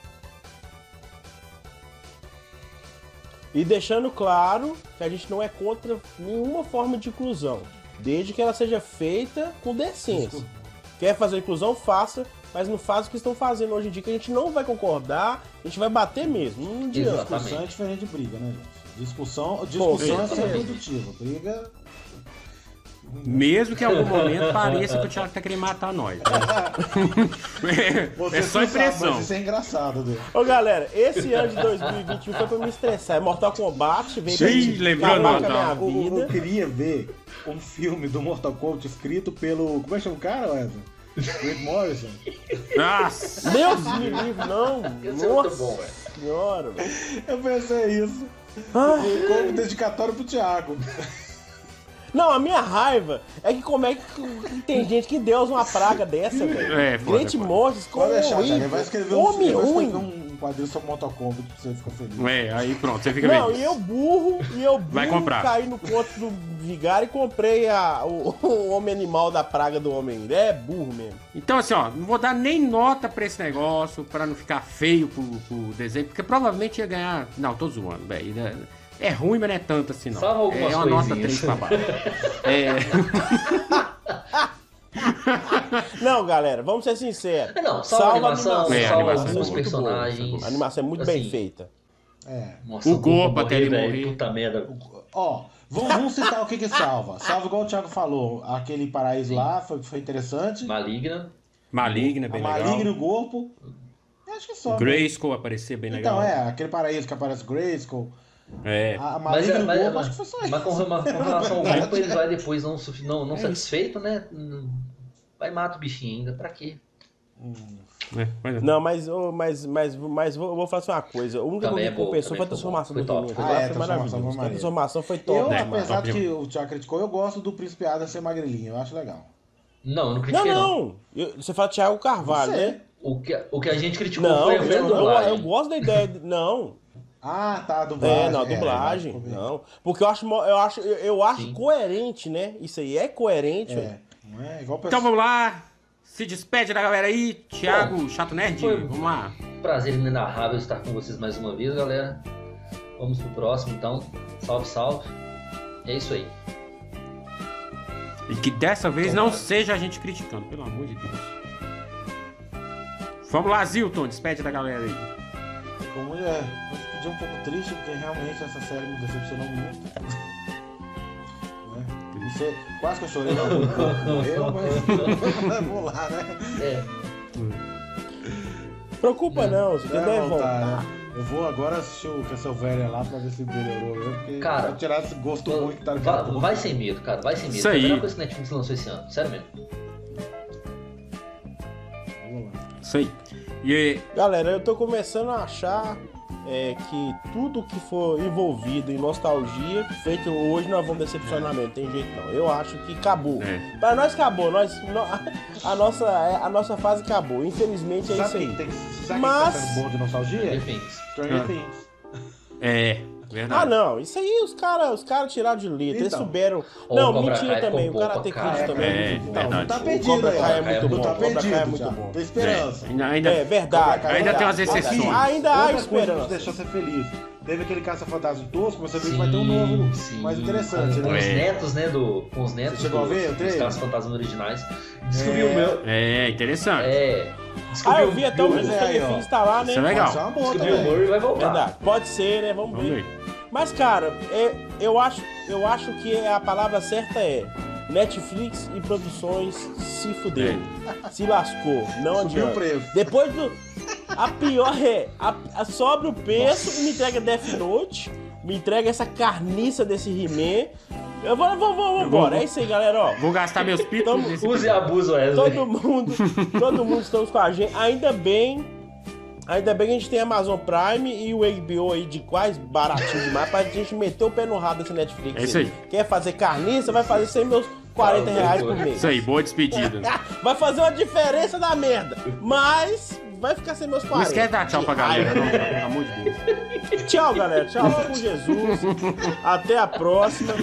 E deixando claro que a gente não é contra nenhuma forma de inclusão, desde que ela seja feita com decência. Quer fazer inclusão, faça, mas não faça o que estão fazendo hoje em dia, que a gente não vai concordar, a gente vai bater mesmo. Não adianta.
Exatamente.
Discussão é diferente de briga, né, gente? Discussão, discussão é sempre
certeza.
produtiva. Briga.
Mesmo que em algum momento pareça que o Thiago tá querendo matar nós. É,
Você
é só
sabe,
impressão.
mas isso é engraçado, né?
Ô galera, esse ano de 2021 foi pra me estressar. É Mortal Kombat, pra
Ih,
me
lembrando,
acabar com a
Natal.
minha
Eu, eu
vida.
queria ver um filme do Mortal Kombat escrito pelo. Como é que chama o cara, Wesley? Grant Morrison.
Nossa!
Deus me livre, não.
Esse é muito
Nossa
bom, velho.
senhora, velho.
Eu pensei isso.
Ai.
Como dedicatório pro Thiago.
Não, a minha raiva é que como é que tem gente que Deus uma praga dessa, velho.
É, foda,
Grant
foda.
Morris, como.
Ele
horrível.
vai escrever um, vai
ruim.
escrever um quadrinho sobre Mortal Kombat pra você ficar feliz.
É, aí pronto, você fica
Não,
feliz.
e eu burro, e eu burro
Vai comprar.
caí no ponto do vigário e comprei a, o, o homem animal da praga do homem. É burro mesmo.
Então, assim, ó, não vou dar nem nota pra esse negócio, pra não ficar feio pro, pro desenho, porque provavelmente ia ganhar. Não, tô zoando, velho. né? É ruim, mas não é tanto assim, não.
Salva algumas
é uma nota
coisinhas.
3 pra baixo. É.
Não, galera, vamos ser sinceros.
É, não, salva a animação,
É, a
salva
animação é
alguns
muito
boa,
personagens.
A animação é muito
Assim,
bem feita.
É.
Nossa,
O corpo até ele
velho,
morrer.
Puta merda.
Ó, vamos, vamos citar o que que salva. Salva igual o Thiago falou. Aquele paraíso lá foi, foi interessante.
Maligna.
Maligna,
A
bem
maligna
legal.
no corpo. Eu acho que só. né?
Grayskull aparecer bem
Então,
legal.
é, aquele paraíso que aparece Grayskull.
É.
A, a
Mas,
no
mas,
corpo,
mas,
acho que foi só isso.
mas com, rela- com relação ao grupo, ele vai depois não, sufi- não,
É
não satisfeito, né? Hum, Vai e mata o bichinho ainda. Pra quê?
é, pois é.
Não, mas, mas, mas, mas vou, vou falar só uma coisa. Coisa
é
que compensou foi a transformação do Domingo.
Ah, é, transformação
A transformação foi
Eu,
top
É,
demais.
apesar de que o Thiago criticou, eu gosto do Príncipe Adam ser magrelinho. Eu acho legal.
Não, eu não
Não,
critiquei, não.
não. Eu- você fala Thiago Carvalho, né?
O, que, o que a gente criticou
Não,
foi
eu,
a
eu, eu,
dublagem.
gosto da ideia. De, não.
Ah, tá, a dublagem.
É, não, a
é,
dublagem.
é,
não. Porque eu acho, eu acho, eu, acho
Sim.
coerente, né? Isso aí é coerente, velho.
É, não é igual
Então
pessoa.
vamos lá. Se despede da galera aí, Thiago, Chato Nerd.
Foi.
Vamos lá.
Prazer inenarrável estar com vocês mais uma vez, galera. Vamos pro próximo, então. Salve, salve. É isso aí.
E que dessa vez não seja a gente criticando, pelo amor de Deus. Vamos lá, Zilton, despede da galera aí.
Como é, eu fiquei um pouco triste, porque realmente essa série me decepcionou muito. né? Não sei, quase que eu chorei morreu, mas vou lá, né?
É,
Preocupa não, você
Vai
deve
voltar,
voltar.
né? Eu vou agora assistir o Castlevania lá pra ver se melhorou? Porque
Cara,
pra tirar esse gosto ruim que tá no
vai, vai sem medo, cara. Vai sem medo.
Isso
Foi a
aí.
melhor coisa que a Netflix lançou esse ano. Sério mesmo.
Vamos lá.
Isso aí. E
Galera, eu tô começando a achar é, que tudo que for envolvido em nostalgia, feito hoje, nós vamos decepcionar mesmo. Tem jeito não. Eu acho que acabou.
É.
Pra nós acabou. Nós, a, nossa, a nossa fase acabou. Infelizmente é isso
Sabe quem
aí.
tem sabe
Mas-
quem tá bom de nostalgia?
Things.
Stranger
Ah.
Things.
é,
Ah,
verdade.
não. Isso aí os caras os cara tiraram de letra. Eles
Então.
souberam.
Ó,
não,
o Cobra
mentira
Kai
também. O
pra
Kid
caralho.
também
É,
é bom.
verdade.
Não tá
O
perdido
Cobra
aí,
Kai é
ó.
muito
Não
bom.
Não
O
tá
Cobra Kai é
perdido
muito bom.
Tem esperança.
É, ainda,
É verdade.
Cobra
ainda tem umas exceções.
Ainda há
Outra coisa que nos
esperança.
deixou ser feliz. Teve aquele caça-fantasma tosco, mas você viu que vai ter um novo
sim.
mais interessante,
com, com
né?
os
É.
netos, né? Do, com os netos
Você chegou a
dos,
ver o
dos
trailer?
caras fantasmas originais. Descobri
É.
o meu.
É, interessante.
É. Descobri
Ah, eu
o
vi até o
é.
Things tá lá, né?
Isso é legal.
Descobri o. Murray vai voltar.
Verdade. Pode ser, né? Vamos,
Vamos
ver.
ver.
Mas, cara, é- eu, acho, eu acho que a palavra certa é Netflix e produções se fuderam. Se lascou. Não
Subiu o
adianta.
preço.
Depois do. A pior é. A, a sobra o preço e me entrega Death Note. Me entrega essa carniça desse He-Man. Eu vou, vou, vou, vou embora.
vou-
É isso aí, galera. Ó,
Vou gastar meus
Tamo-
nesse
Use e abuso, Wesley.
todo mundo, todo mundo estamos com a gente. Ainda bem, ainda bem que a gente tem Amazon Prime e o HBO aí de quase baratinho demais pra gente meter o pé no rabo desse Netflix.
É isso aí.
Quer fazer carniça, vai fazer sem meus 40 reais por mês.
Isso aí, boa despedida.
Vai fazer uma diferença da merda, mas vai ficar sem meus 40.
Não esquece de dar tchau pra galera, não, pelo amor de Deus.
Tchau, galera. Tchau com Jesus. Até a próxima.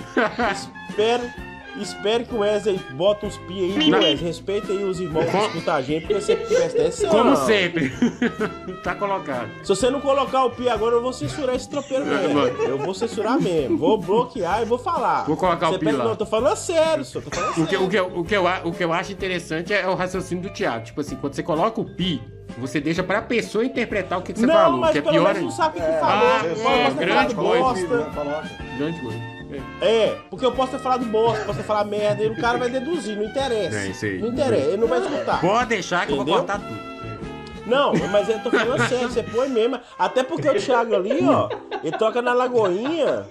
Espero, espero que o Wesley bota uns pi aí, viu,
Não.
Wesley? Respeita aí os irmãos que escutam a gente, porque você presta atenção.
Como sempre. tá colocado.
Se você não colocar o pi agora, eu vou censurar esse tropeiro mesmo. Eu vou censurar mesmo. Vou bloquear e vou falar.
Vou colocar o
Você
pi
pensa-
lá.
Não, eu tô falando sério, senhor. Tô falando
O que,
sério.
o, que, eu- o, que eu, o que eu acho interessante é o raciocínio do Thiago. Tipo assim, quando você coloca o pi, você deixa pra pessoa interpretar o que, que você
Não,
falou.
mas
que é
pelo
pior
menos não sabe o que
É,
falou.
ah,
Pode
é,
ter
grande coisa. Grande coisa.
É, porque eu posso ter falado bosta, posso ter falado merda, e o cara vai deduzir, não interessa.
É, isso aí.
Não interessa, ele não vai escutar.
Pode deixar que eu vou
Entendeu?
cortar tudo.
Não, mas eu tô falando sério, você põe mesmo. Até porque o Thiago ali, ó, ele toca na Lagoinha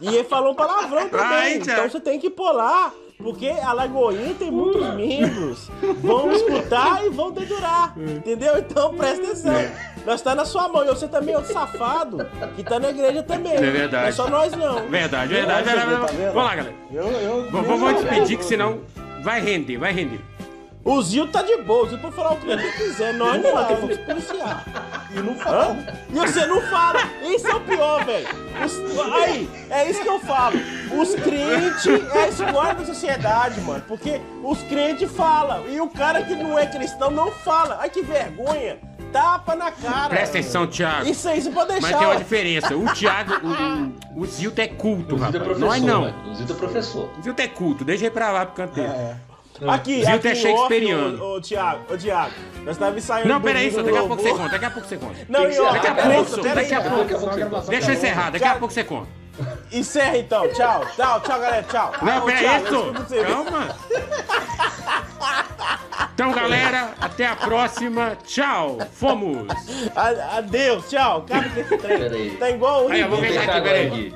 e ele falou um palavrão também.
Ai, Thiago.
então você tem que pôr lá. Porque a Lagoinha tem muitos membros. Vão escutar e vão dedurar. Entendeu? Então presta atenção. Nós tá na sua mão. E você também é outro safado que tá na igreja também.
É verdade.
Não é só nós, não.
Verdade, verdade,
Nossa,
verdade.
tá?
Vamos lá, galera.
Eu, eu,
Vamos despedir, que senão vai render, vai render.
O Zil tá de boa. O Zil pode falar o que ele quiser. Nós não, temos que se policiar.
E não fala.
E você não fala. Isso é o pior, velho. Os- Aí, é isso que eu falo. Os crentes é a escolha da sociedade, mano. Porque os crentes falam. E o cara que não é cristão não fala. Ai, que vergonha. Tapa na cara.
Presta atenção, Thiago.
Isso aí você pode
Mas
deixar.
tem uma
ó.
diferença. O Thiago, o, o, o Zilto é culto,
O é
rapaz.
professor,
Nós não.
né? O Zito é professor.
O Zilto é culto, deixa ele pra lá pro canteiro.
É.
Aqui,
Zilton
aqui
é
off, Ô, Thiago, ô, Thiago. Nós tava ensaiando.
Não, peraí, só daqui a pouco você conta, daqui a pouco você conta.
Não, e ó,
Daqui a pouco, daqui a pouco. Deixa eu encerrar, daqui a pouco você conta.
Encerra então, tchau, tchau, tchau, galera, tchau.
Não, peraí, isso. Calma. Então, galera, até a próxima. Tchau. Fomos.
Adeus, tchau. Cara, que esse trem. Tá igual o
Aí, eu vou ver
Vou
aqui,
fechar agora
peraí.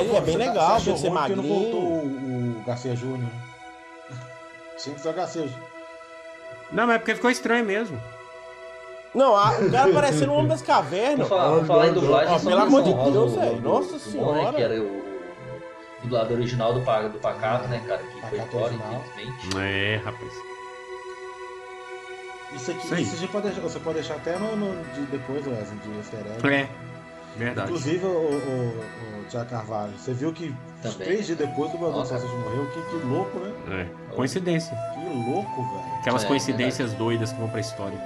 Aqui.
É,
bem-
você
legal,
você
que ser
porque não
magrinho.
voltou o, o Garcia Júnior. Que ser o Garcia Júnior.
Não, mas é porque ficou estranho mesmo.
Não, a- o cara parecendo um homem das
Vou
cavernas.
falar, vou falar em dublagem.
Ó, pelo amor de Deus, velho.
do-
Nossa
do
senhora.
Bonner, que era o dublador original do, do Pacato, né, cara? Que foi
Pacato
embora,
original.
infelizmente.
É, rapaz.
Isso aqui,
Isso
gente pode deixar, você pode deixar até no, no de depois, Wesley, de easter egg.
É, verdade.
Inclusive, o, o, o Tiago Carvalho, você viu que
Também.
três dias depois do
Nossa.
Salsicha morreu? Que, que louco, né?
É, coincidência.
Que louco, velho.
Aquelas
É,
coincidências doidas que vão pra história.